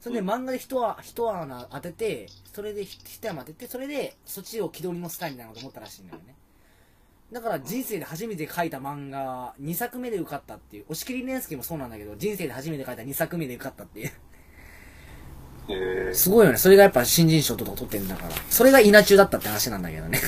それで漫画で一穴一穴当ててそれで一山当ててそれでそっちを気取りのスタイルなのと思ったらしいんだよね。だから人生で初めて書いた漫画2作目で受かったっていう押切蓮介もそうなんだけど人生で初めて書いた2作目で受かったっていう。すごいよね。それがやっぱ新人賞とか取ってんだから。それが稲中だったって話なんだけどね